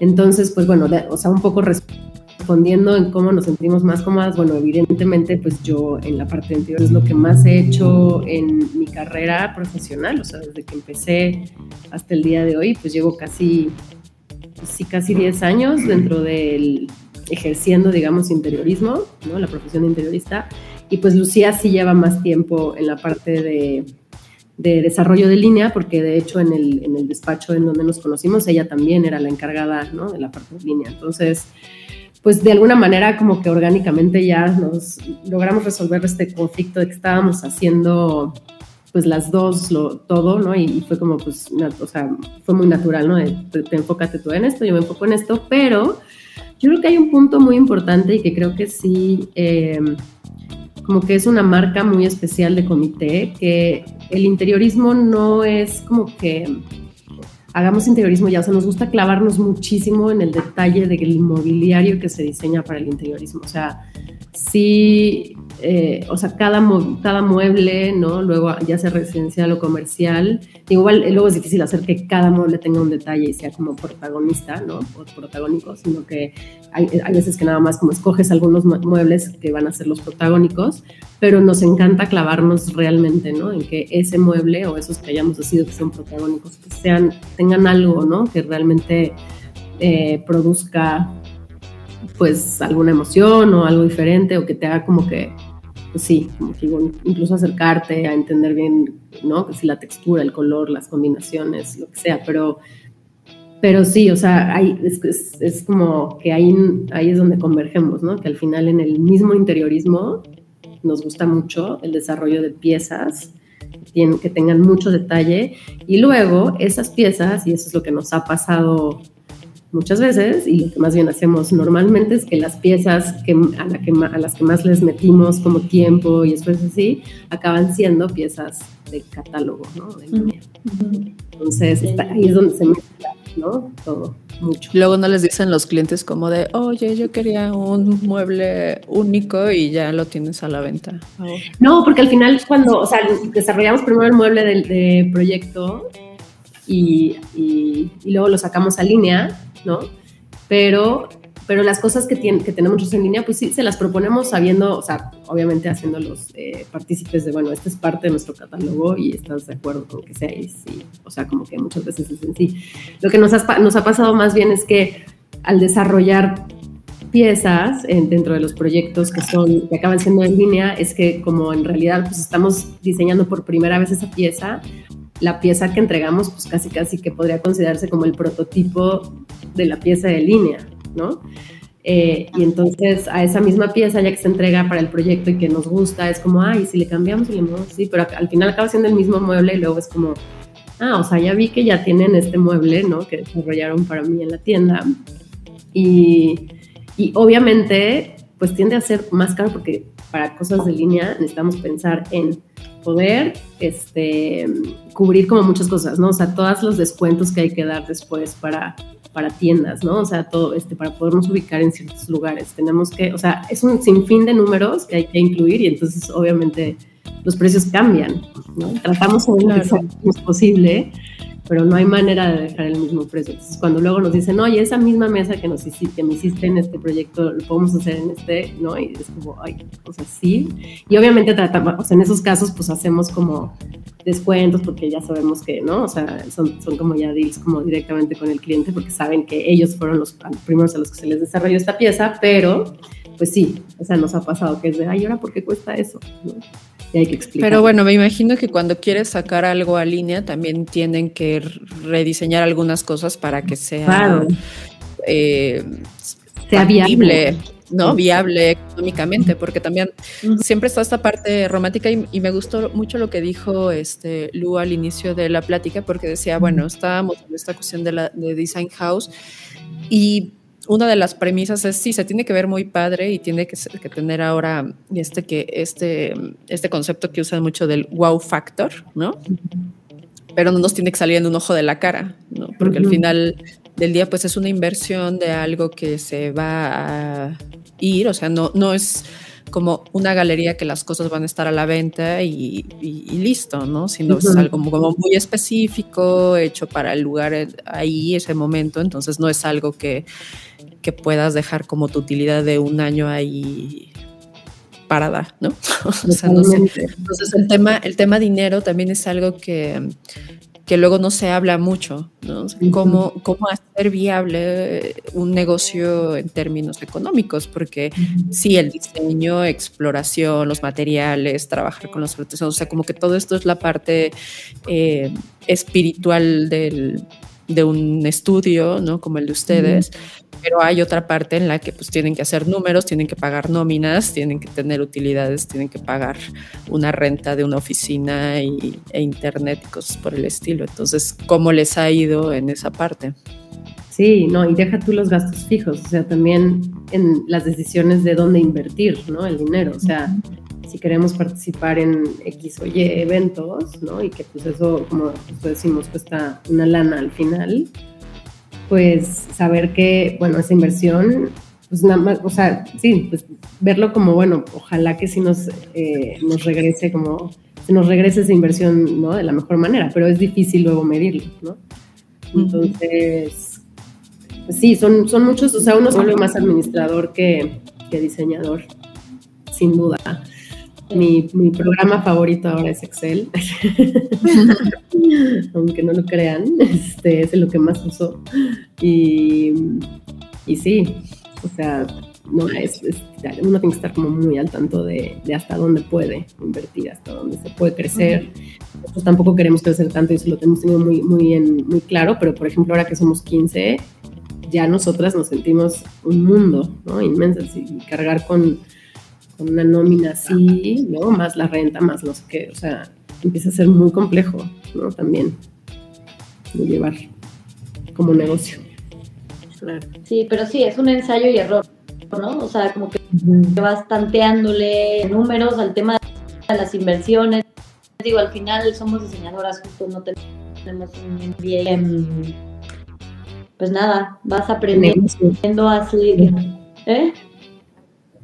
Entonces, pues bueno, o sea, un poco respondiendo en cómo nos sentimos más cómodas, bueno, evidentemente, pues yo en la parte de interior es lo que más he hecho en mi carrera profesional, o sea, desde que empecé hasta el día de hoy, pues llevo casi sí, casi 10 años dentro del ejerciendo, digamos, interiorismo, ¿no? La profesión de interiorista. Y pues Lucía sí lleva más tiempo en la parte de, de desarrollo de línea, porque de hecho en el, en el, despacho en donde nos conocimos, ella también era la encargada, ¿no? De la parte de línea. Entonces, pues de alguna manera como que orgánicamente ya nos logramos resolver este conflicto de que estábamos haciendo pues las dos, todo, ¿no? Y, fue como, pues, o sea, fue muy natural, ¿no? te, enfócate tú en esto, yo me enfoco en esto, pero yo creo que hay un punto muy importante y que creo que sí, em, como que es una marca muy especial de comité, que el interiorismo no es como que hagamos interiorismo ya, o sea, nos gusta clavarnos muchísimo en el detalle del mobiliario que se diseña para el interiorismo, o sea, sí eh, o sea, cada, cada mueble, ¿no? Luego ya sea residencial o comercial, igual luego es difícil hacer que cada mueble tenga un detalle y sea como protagonista, ¿no? O protagónico, sino que hay, hay veces que nada más como escoges algunos muebles que van a ser los protagónicos, pero nos encanta clavarnos realmente, ¿no? En que ese mueble o esos que hayamos decidido que son protagónicos, que sean, tengan algo, ¿no? Que realmente eh, produzca pues alguna emoción o algo diferente o que te haga como que pues sí, incluso acercarte a entender bien, ¿no? Que si la textura, el color, las combinaciones, lo que sea, pero, pero sí, o sea, hay, es, es, como que ahí, ahí es donde convergemos, ¿no? Que al final en el mismo interiorismo nos gusta mucho el desarrollo de piezas que tengan mucho detalle y luego esas piezas, y eso es lo que nos ha pasado muchas veces y lo que más bien hacemos normalmente es que las piezas que, a, la que, a las que más les metimos como tiempo y después así, acaban siendo piezas de catálogo, ¿no? Entonces, ahí es donde se mezcla, ¿no? Todo. Mucho. Luego no les dicen los clientes como de, oye, yo quería un mueble único y ya lo tienes a la venta. No, porque al final cuando, o sea, desarrollamos primero el mueble del de proyecto y, y, y, luego lo sacamos a línea ¿no? Pero, pero las cosas que, tiene, que tenemos en línea, pues sí, se las proponemos sabiendo, o sea, obviamente haciendo los eh, partícipes de, bueno, esta es parte de nuestro catálogo y estás de acuerdo con que sea y sí, o sea, como que muchas veces es en sí. Lo que nos, nos ha pasado más bien es que al desarrollar piezas dentro de los proyectos que son que acaban siendo en línea es que como en realidad pues estamos diseñando por primera vez esa pieza la pieza que entregamos pues casi casi que podría considerarse como el prototipo de la pieza de línea no eh, y entonces a esa misma pieza ya que se entrega para el proyecto y que nos gusta es como ay si le cambiamos y le movemos sí pero al final acaba siendo el mismo mueble y luego es como ah o sea ya vi que ya tienen este mueble no que desarrollaron para mí en la tienda y y obviamente, pues tiende a ser más caro porque para cosas de línea necesitamos pensar en poder este, cubrir como muchas cosas, ¿no? O sea, todos los descuentos que hay que dar después para, para tiendas, ¿no? O sea, todo este, para podernos ubicar en ciertos lugares. Tenemos que, o sea, es un sinfín de números que hay que incluir y entonces obviamente los precios cambian, ¿no? Tratamos de lo más posible, pero no hay manera de dejar el mismo precio. Entonces, cuando luego nos dicen, oye, esa misma mesa que, nos hiciste, que me hiciste en este proyecto, lo podemos hacer en este, ¿no? Y es como, ay, o sea, sí. Y obviamente tratamos, o sea, en esos casos, pues hacemos como descuentos porque ya sabemos que, ¿no? O sea, son, son como ya deals como directamente con el cliente porque saben que ellos fueron los primeros a los que se les desarrolló esta pieza, pero pues sí, o sea, nos ha pasado que es de, ay, ¿ahora por qué cuesta eso? ¿no? Hay que explicar. Pero bueno, me imagino que cuando quieres sacar algo a línea también tienen que rediseñar algunas cosas para que sea, eh, sea viable. ¿no? Viable económicamente, porque también siempre está esta parte romántica y, me gustó mucho lo que dijo este Lu al inicio de la plática, porque decía, bueno, estábamos en esta cuestión de, la, de Design House y una de las premisas es sí, se tiene que ver muy padre y tiene que, tener ahora este, que, este, este concepto que usan mucho del wow factor, ¿no? Pero no nos tiene que salir en un ojo de la cara, ¿no? Porque al final del día, pues es una inversión de algo que se va a ir, o sea, no, no es como una galería que las cosas van a estar a la venta y, listo, ¿no? Sino es algo como, muy específico, hecho para el lugar ahí, ese momento, entonces no es algo que, que puedas dejar como tu utilidad de un año ahí parada, ¿no? o sea, no sé. Entonces el tema, el tema dinero también es algo que, que luego no se habla mucho, ¿no? cómo, cómo, hacer viable un negocio en términos económicos, porque sí, el diseño, exploración, los materiales, trabajar con los artesanos, o sea, como que todo esto es la parte eh, espiritual del, de un estudio, ¿no? Como el de ustedes, pero hay otra parte en la que pues tienen que hacer números, tienen que pagar nóminas, tienen que tener utilidades, tienen que pagar una renta de una oficina y, e internet y cosas por el estilo. Entonces, ¿cómo les ha ido en esa parte? Sí, no, y deja tú los gastos fijos, o sea, también en las decisiones de dónde invertir, ¿no? El dinero, o sea, si queremos participar en X o Y eventos, ¿no? Y que pues eso, como decimos, cuesta una lana al final, pues saber que, bueno, esa inversión, pues nada más, o sea, sí, pues verlo como, bueno, ojalá que sí nos, eh, nos regrese como, se nos regrese esa inversión, ¿no? De la mejor manera, pero es difícil luego medirlo, ¿no? Entonces, pues sí, son, son muchos, o sea, uno se vuelve más administrador que, que diseñador, sin duda. Mi, mi, programa favorito ahora es Excel, aunque no lo crean, este es lo que más uso. Y, y sí, o sea, no es, uno tiene que estar como muy al tanto de, de, hasta dónde puede invertir, hasta dónde se puede crecer. Nosotros tampoco queremos crecer tanto y eso lo tenemos tenido muy, muy, en, muy claro, pero por ejemplo ahora que somos 15, ya nosotras nos sentimos un mundo ¿no? inmenso y cargar con con una nómina así, ¿no? Más la renta, más no sé qué, o sea, empieza a ser muy complejo, ¿no? También de llevar como negocio. Claro. Sí, pero sí, es un ensayo y error, ¿no? O sea, como que vas tanteándole números al tema de las inversiones. Digo, al final somos diseñadoras, justo no tenemos un bien. Pues nada, vas aprendiendo así. ¿Eh?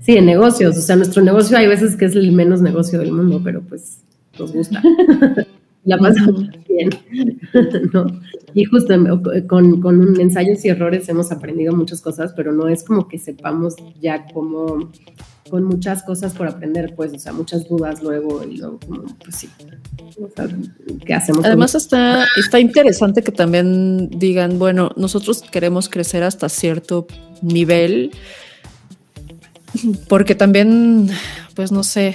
Sí, en negocios. O sea, nuestro negocio hay veces que es el menos negocio del mundo, pero pues nos gusta. La pasamos bien. ¿no? Y justo con, con ensayos y errores hemos aprendido muchas cosas, pero no es como que sepamos ya cómo con muchas cosas por aprender, pues, o sea, muchas dudas luego y luego como, pues sí. O sea, ¿qué hacemos? Además está, está interesante que también digan, bueno, nosotros queremos crecer hasta cierto nivel, porque también, pues no sé,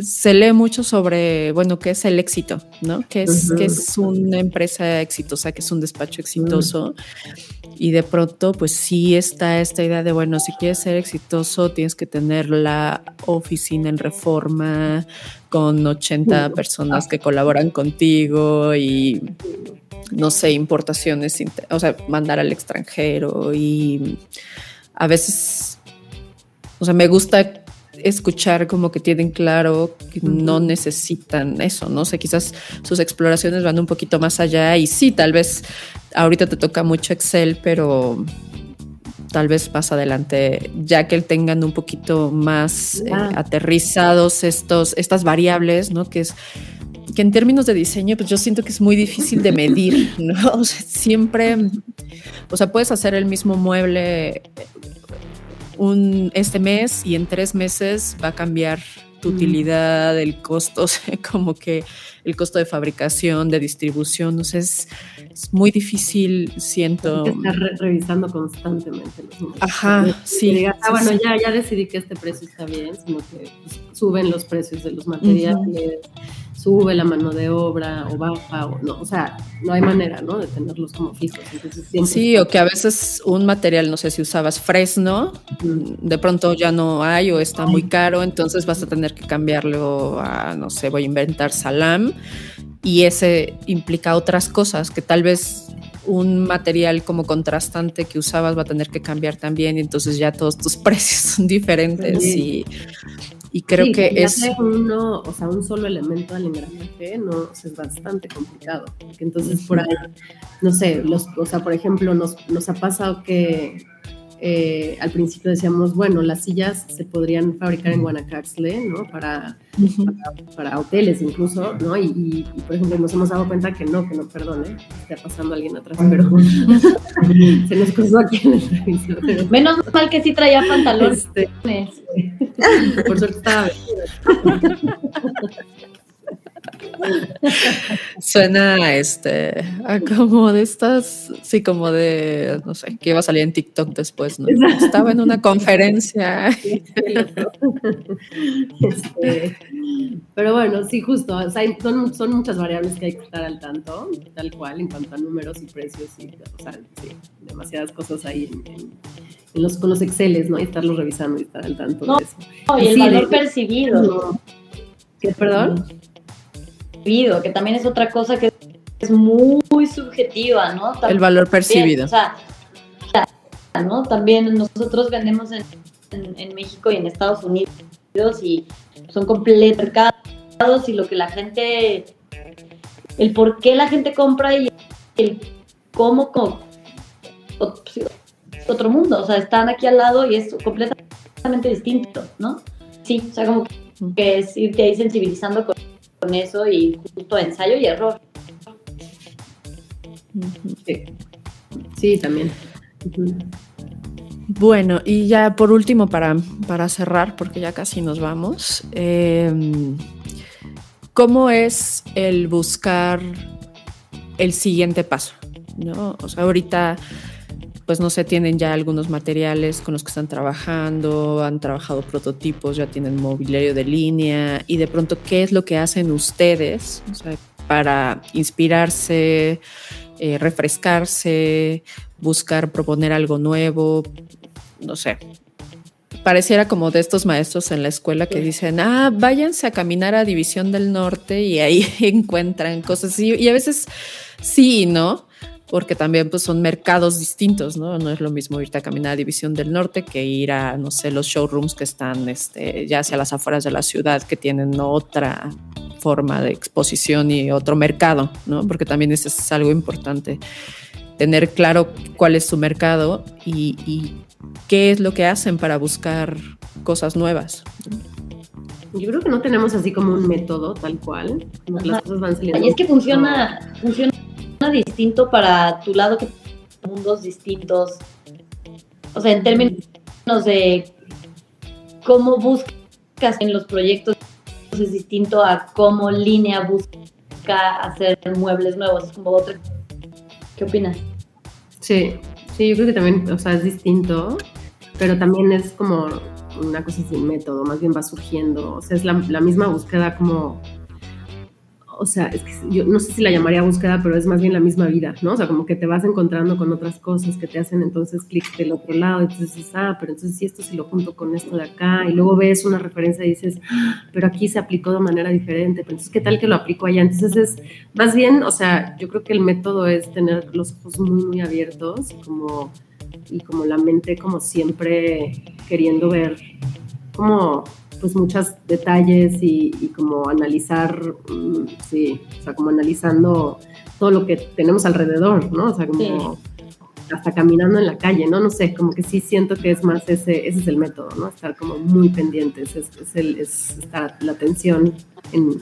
se lee mucho sobre, bueno, qué es el éxito, ¿no? ¿Qué es, qué es una empresa exitosa, qué es un despacho exitoso? Y de pronto, pues sí está esta idea de, bueno, si quieres ser exitoso, tienes que tener la oficina en reforma con 80 personas que colaboran contigo y, no sé, importaciones, o sea, mandar al extranjero y a veces, o sea, me gusta escuchar como que tienen claro que no necesitan eso, ¿no? sé, quizás sus exploraciones van un poquito más allá y sí, tal vez ahorita te toca mucho Excel, pero tal vez más adelante, ya que tengan un poquito más eh, aterrizados estos, estas variables, ¿no? Que es que en términos de diseño, pues yo siento que es muy difícil de medir, ¿no? O sea, siempre, o sea, puedes hacer el mismo mueble un, este mes y en tres meses va a cambiar tu utilidad, el costo, o sea, como que el costo de fabricación, de distribución, no sé, es, muy difícil, siento. estar revisando constantemente los números. Ajá, sí. ah, bueno, ya, ya decidí que este precio está bien, sino que pues, suben los precios de los materiales sube la mano de obra o baja o no, o sea, no hay manera, ¿no? De tenerlos como fijos. sí, o que a veces un material, no sé si usabas fresno, de pronto ya no hay o está muy caro, entonces vas a tener que cambiarlo a, no sé, voy a inventar salam y ese implica otras cosas que tal vez un material como contrastante que usabas va a tener que cambiar también y entonces ya todos tus precios son diferentes y y creo que es... Uno, o sea, un solo elemento del engranaje no, es bastante complicado. Porque entonces por ahí, no sé, los, o sea, por ejemplo, nos, nos ha pasado que eh, al principio decíamos, bueno, las sillas se podrían fabricar en Guanacaxle, ¿no? Para, para, hoteles incluso, ¿no? Y, por ejemplo, nos hemos dado cuenta que no, que no, perdone, está pasando alguien atrás, pero se nos cruzó aquí en el entrevista. Menos mal que sí traía pantalones. Este, por suerte estaba Suena este como de estas, sí, como de no sé, que iba a salir en TikTok después, ¿no? Estaba en una conferencia. Este, pero bueno, sí, justo, son, son, muchas variables que hay que estar al tanto, tal cual, en cuanto a números y precios, y, o sea, sí, demasiadas cosas ahí en, los, con los Exceles, ¿no? Y estarlos revisando y estar al tanto de eso. y el valor percibido. ¿Qué, perdón? Que también es otra cosa que es muy, subjetiva, ¿no? el valor percibido. o sea, ¿no? También nosotros vendemos en, México y en Estados Unidos y son completos mercados y lo que la gente, el por qué la gente compra y el cómo, otro mundo, o sea, están aquí al lado y es completamente distinto, ¿no? Sí, o sea, como que es irte ahí sensibilizando con con eso y justo ensayo y error. Sí, también. Bueno, y ya por último, para, para cerrar, porque ya casi nos vamos, em, ¿cómo es el buscar el siguiente paso? ¿no? O sea, ahorita pues no sé, tienen ya algunos materiales con los que están trabajando, han trabajado prototipos, ya tienen mobiliario de línea y de pronto, ¿qué es lo que hacen ustedes para inspirarse, eh, refrescarse, buscar proponer algo nuevo? No sé. Pareciera como de estos maestros en la escuela que dicen, ah, váyanse a caminar a División del Norte y ahí encuentran cosas. Y, y a veces sí, ¿no? Porque también pues, son mercados distintos, ¿no? No es lo mismo irte a caminar a División del Norte que ir a, no sé, los showrooms que están este, ya hacia las afueras de la ciudad, que tienen otra forma de exposición y otro mercado, ¿no? Porque también eso es algo importante, tener claro cuál es su mercado y, y qué es lo que hacen para buscar cosas nuevas. Yo creo que no tenemos así como un método tal cual, las cosas van saliendo. Y es que funciona, funciona distinto para tu lado que mundos distintos. O sea, en términos de cómo buscas en los proyectos es distinto a cómo línea busca hacer muebles nuevos. Es como otro. ¿Qué opinas? Sí, sí, yo creo que también, o sea, es distinto, pero también es como una cosa sin método, más bien va surgiendo, o sea, es la misma búsqueda como o sea, es que yo no sé si la llamaría búsqueda, pero es más bien la misma vida, ¿no? O sea, como que te vas encontrando con otras cosas que te hacen entonces clic del otro lado, entonces dices, ah, pero entonces si esto si lo junto con esto de acá, y luego ves una referencia y dices, ah, pero aquí se aplicó de manera diferente, pero entonces, ¿qué tal que lo aplico allá? Entonces es más bien, o sea, yo creo que el método es tener los ojos muy, muy abiertos, como, y como la mente como siempre queriendo ver como pues muchos detalles y, como analizar, mm, sí, o sea, como analizando todo lo que tenemos alrededor, ¿no? O sea, como hasta caminando en la calle, ¿no? No sé, como que sí siento que es más ese, ese es el método, ¿no? Estar como muy pendientes, es, es, el, es estar la atención en,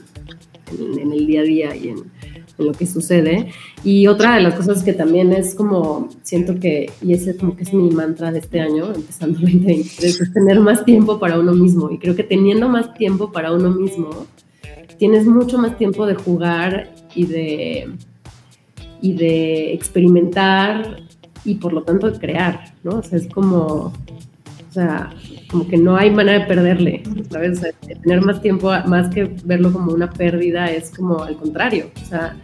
en el día a día y en en lo que sucede. Y otra de las cosas que también es como, siento que, y ese como que es mi mantra de este año, empezando el 2023, es tener más tiempo para uno mismo. Y creo que teniendo más tiempo para uno mismo, tienes mucho más tiempo de jugar y de, y de experimentar y por lo tanto de crear, ¿no? O sea, es como, o sea, como que no hay manera de perderle, ¿sabes? tener más tiempo, más que verlo como una pérdida, es como al contrario, o sea,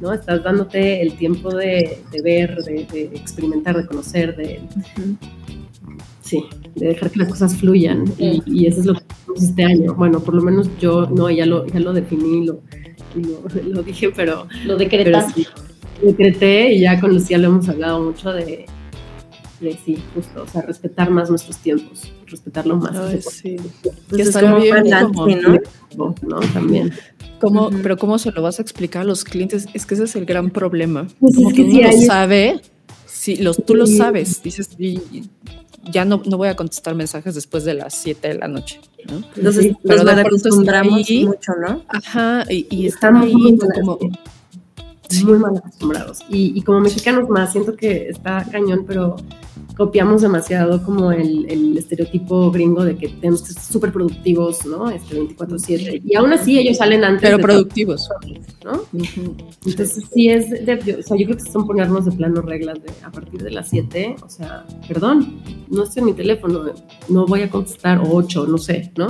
¿no? Estás dándote el tiempo de, ver, de, experimentar, de conocer, de... Sí, de dejar que las cosas fluyan. Y, eso es lo que hicimos este año. Bueno, por lo menos yo, no, ya lo, ya lo definí, lo, lo, dije, pero... Lo decretaste. decreté y ya con Lucía lo hemos hablado mucho de sí, justo, o sea, respetar más nuestros tiempos, respetarlo más. sí. Que está bien, ¿no? ¿no? También. ¿Cómo, Pero ¿cómo se lo vas a explicar a los clientes? Es que ese es el gran problema. Pues Como que, uno lo sabe, sí, los, tú lo sabes, dices, ya no, no voy a contestar mensajes después de las 7 de la noche. ¿no? Entonces, pero nos acostumbramos mucho, ¿no? Ajá, y, y están ahí como... Muy mal acostumbrados. Y, y como mexicanos más, siento que está cañón, pero copiamos demasiado como el, el, estereotipo gringo de que tenemos que ser súper productivos, ¿no? Este 24/7. Y aún así ellos salen antes. Pero productivos. ¿no? Entonces sí es, de, o sea, yo creo que son ponernos de plano reglas de a partir de las 7, o sea, perdón, no estoy en mi teléfono, no voy a contestar, o 8, no sé, ¿no?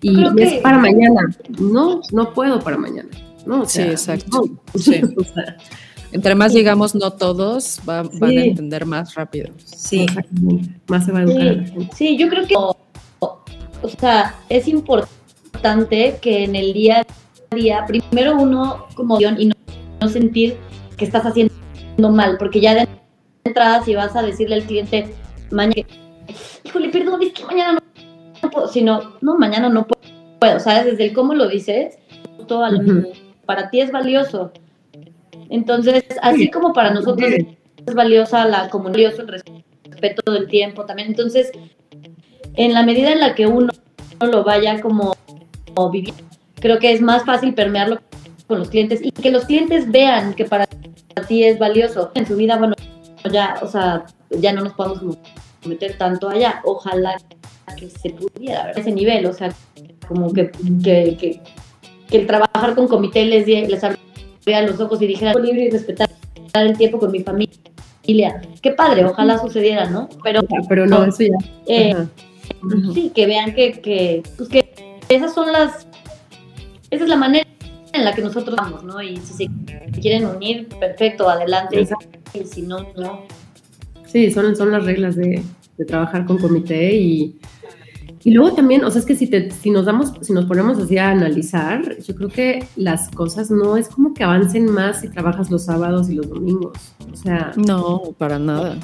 Y es para mañana. No, no puedo para mañana. ¿no? sí, exacto. Sí. o sea, entre más digamos no todos, van a entender más rápido. Sí, más se va a educar. Sí, yo creo que, o, sea, es importante que en el día a día, primero uno como y no, sentir que estás haciendo mal, porque ya de entrada si vas a decirle al cliente mañana, híjole, perdón, es que mañana no, puedo, sino, no, mañana no puedo, ¿sabes? Desde el cómo lo dices, todo para ti es valioso entonces, así como para nosotros es valiosa la comunidad, el respeto del tiempo también. Entonces, en la medida en la que uno lo vaya como, viviendo, creo que es más fácil permearlo con los clientes y que los clientes vean que para ti es valioso. En su vida, bueno, ya, o sea, ya no nos podemos meter tanto allá. Ojalá que se pudiera ese nivel, o sea, como que, que, que, el trabajar con comité les, les a los ojos y dijera libre y respetar el tiempo con mi familia. Qué padre, ojalá sucediera, ¿no? Pero, pero no, eso ya. Eh, sí, que vean que, que, pues que esas son las, esa es la manera en la que nosotros vamos, ¿no? Y si se quieren unir, perfecto, adelante. Y si no, no. Sí, son, son las reglas de, de trabajar con comité y y luego también, o sea, es que si, te, si nos damos, si nos ponemos así a analizar, yo creo que las cosas no es como que avancen más si trabajas los sábados y los domingos. O sea. No, para nada.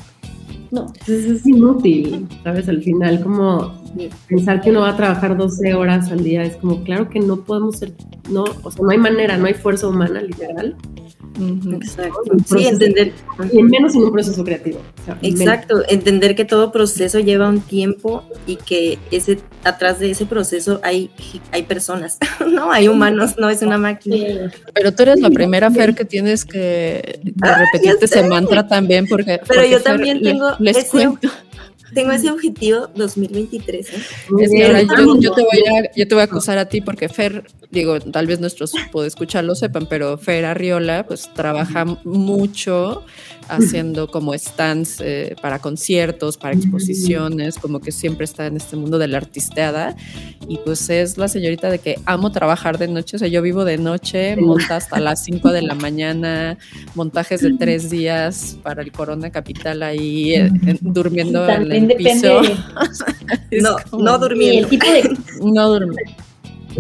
No. Entonces es inútil, ¿sabes? Al final, como pensar que uno va a trabajar 12 horas al día, es como, claro que no podemos ser, no, o sea, no hay manera, no hay fuerza humana, literal, Exacto. Sí, entender. Y menos en un proceso creativo. Exacto, entender que todo proceso lleva un tiempo y que ese atrás de ese proceso hay, hay personas, no hay humanos, no es una máquina. Pero tú eres la primera Fer que tienes que, ah, repetirte ese mantra también porque. Pero yo también tengo les cuento tengo ese objetivo 2023. ¿eh? Es que ahora yo, yo, te voy a, yo te voy a acusar a ti porque Fer, digo, tal vez nuestros puede escuchar lo sepan, pero Fer Arriola pues trabaja mucho haciendo como stands eh, para conciertos, para exposiciones, como que siempre está en este mundo de la artisteada y pues es la señorita de que amo trabajar de noche, o sea, yo vivo de noche, monta hasta las 5 de la mañana, montajes de tres días para el Corona Capital ahí eh, durmiendo en el piso. no, no durmiendo. No durmiendo.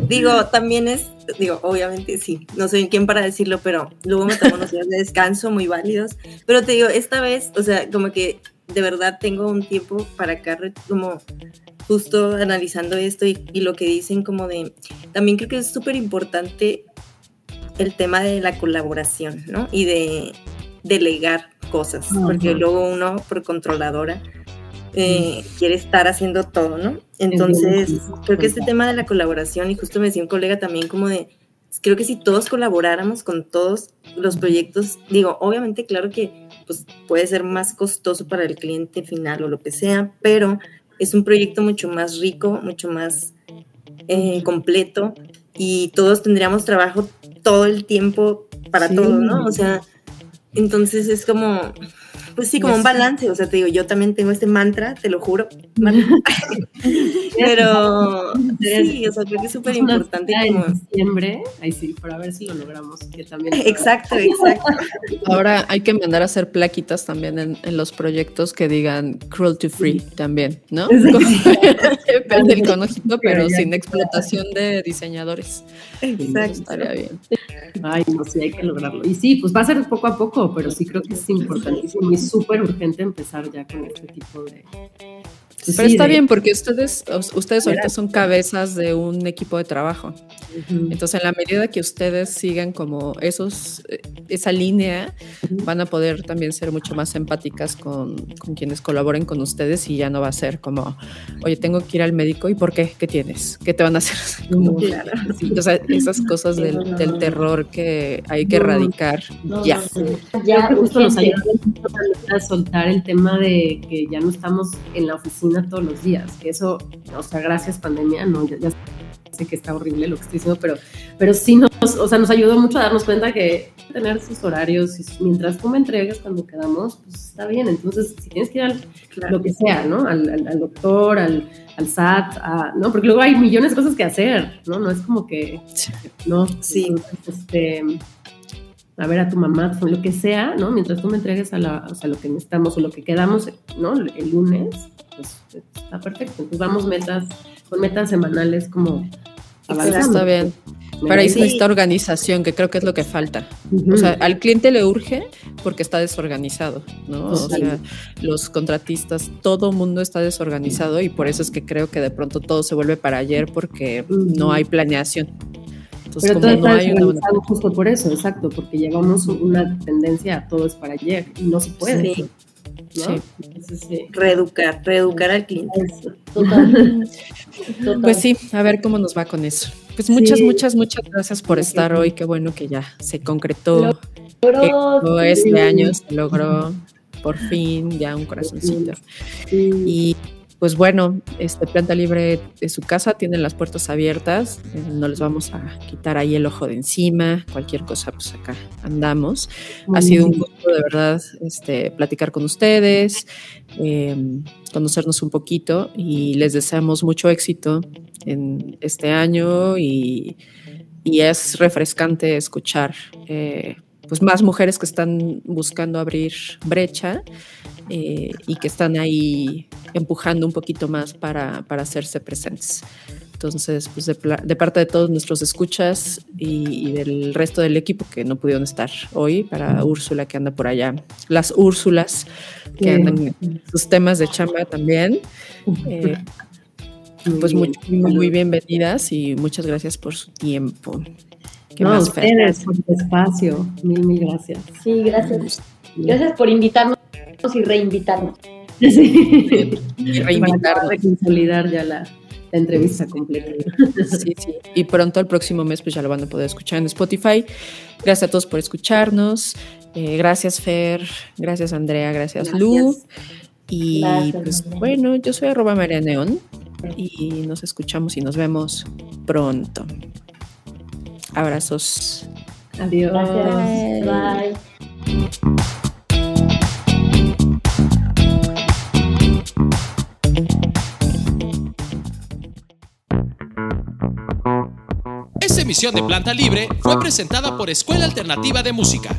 Digo, también es, digo, obviamente sí, no soy quien para decirlo, pero luego me tomo unos días de descanso muy válidos. Pero te digo, esta vez, o sea, como que de verdad tengo un tiempo para acá, como justo analizando esto y, y lo que dicen, como de, también creo que es súper importante el tema de la colaboración, ¿no? Y de delegar cosas, porque luego uno, por controladora, eh, quiere estar haciendo todo, ¿no? Entonces, creo que este tema de la colaboración, y justo me decía un colega también como de, creo que si todos colaboráramos con todos los proyectos, digo, obviamente, claro que pues, puede ser más costoso para el cliente final o lo que sea, pero es un proyecto mucho más rico, mucho más eh, completo y todos tendríamos trabajo todo el tiempo para todo, ¿no? O sea, entonces es como, pues sí, como un balance, o sea, te digo, yo también tengo este mantra, te lo juro, pero sí, o sea, creo que es súper importante como... En diciembre, ahí sí, para ver si lo logramos, que también... Exacto, exacto. Ahora hay que mandar a hacer plaquitas también en, en los proyectos que digan cruelty free también, ¿no? Depende del conojito, pero sin explotación de diseñadores. Exacto. Estaría bien. Ay, no sé, hay que lograrlo. Y sí, pues va a ser poco a poco, pero sí creo que es importantísimo y súper urgente empezar ya con este tipo de, pero está bien porque ustedes, ustedes ahorita son cabezas de un equipo de trabajo. Entonces, en la medida que ustedes sigan como esos, eh, esa línea, van a poder también ser mucho más empáticas con, con, quienes colaboren con ustedes y ya no va a ser como, oye, tengo que ir al médico y ¿por qué? ¿Qué tienes? ¿Qué te van a hacer? Como, sí, o sea, esas cosas del, del, terror que hay que erradicar ya. Ya, justo nos ayuda a soltar el tema de que ya no estamos en la oficina todos los días. Que eso, o sea, gracias pandemia, no, ya, sé que está horrible lo que estoy diciendo, pero, pero sí nos, o sea, nos ayudó mucho a darnos cuenta que tener sus horarios y mientras tú me entregues cuando quedamos, pues está bien. Entonces, si tienes que ir al lo que sea, ¿no? Al, al, doctor, al, al SAT, ¿no? Porque luego hay millones de cosas que hacer, ¿no? No es como que, ¿no? Sí. Entonces, este a ver a tu mamá, lo que sea, ¿no? Mientras tú me entregues a, la, o sea, lo que necesitamos o lo que quedamos, ¿no? El lunes, pues está perfecto. Entonces vamos metas, con metas semanales como avanzando. Está bien. Pero ahí se necesita organización, que creo que es lo que falta. O sea, al cliente le urge porque está desorganizado, ¿no? O sea, los contratistas, todo mundo está desorganizado y por eso es que creo que de pronto todo se vuelve para ayer porque no hay planeación. Entonces, Pero como no hay una... justo por eso, exacto, porque llevamos una tendencia a todo es para ayer y no se puede. Sí. Sí. Reeducar, reeducar al cliente. Pues sí, a ver cómo nos va con eso. Pues muchas, muchas, muchas gracias por estar hoy. Qué bueno que ya se concretó. Logró, este año se logró por fin ya un corazoncito. Y pues bueno, este Planta Libre de su casa tiene las puertas abiertas, no les vamos a quitar ahí el ojo de encima, cualquier cosa, pues acá andamos. Ha sido un gusto de verdad este, platicar con ustedes, eh, conocernos un poquito y les deseamos mucho éxito en este año y, y es refrescante escuchar. Eh, pues más mujeres que están buscando abrir brecha eh, y que están ahí empujando un poquito más para, para hacerse presentes. Entonces, pues de, de, parte de todos nuestros escuchas y, y, del resto del equipo que no pudieron estar hoy, para Úrsula que anda por allá, las Úrsulas que andan en sus temas de chamba también. Eh, pues muy, muy, bienvenidas y muchas gracias por su tiempo. ¿Qué no, más, ustedes por su espacio. Mil, mil gracias. Sí, gracias. Gracias por invitarnos y reinvitarnos. Sí. Y reinvitarnos. Para consolidar ya la, la entrevista completa. Sí, sí. Y pronto el próximo mes pues ya lo van a poder escuchar en Spotify. Gracias a todos por escucharnos. Eh, gracias Fer, gracias Andrea, gracias, gracias. Lu. Y Gracias, pues María. bueno, yo soy arroba María Neón y nos escuchamos y nos vemos pronto. Abrazos. Adiós. Gracias. Bye. Esta emisión de Planta Libre fue presentada por Escuela Alternativa de Música.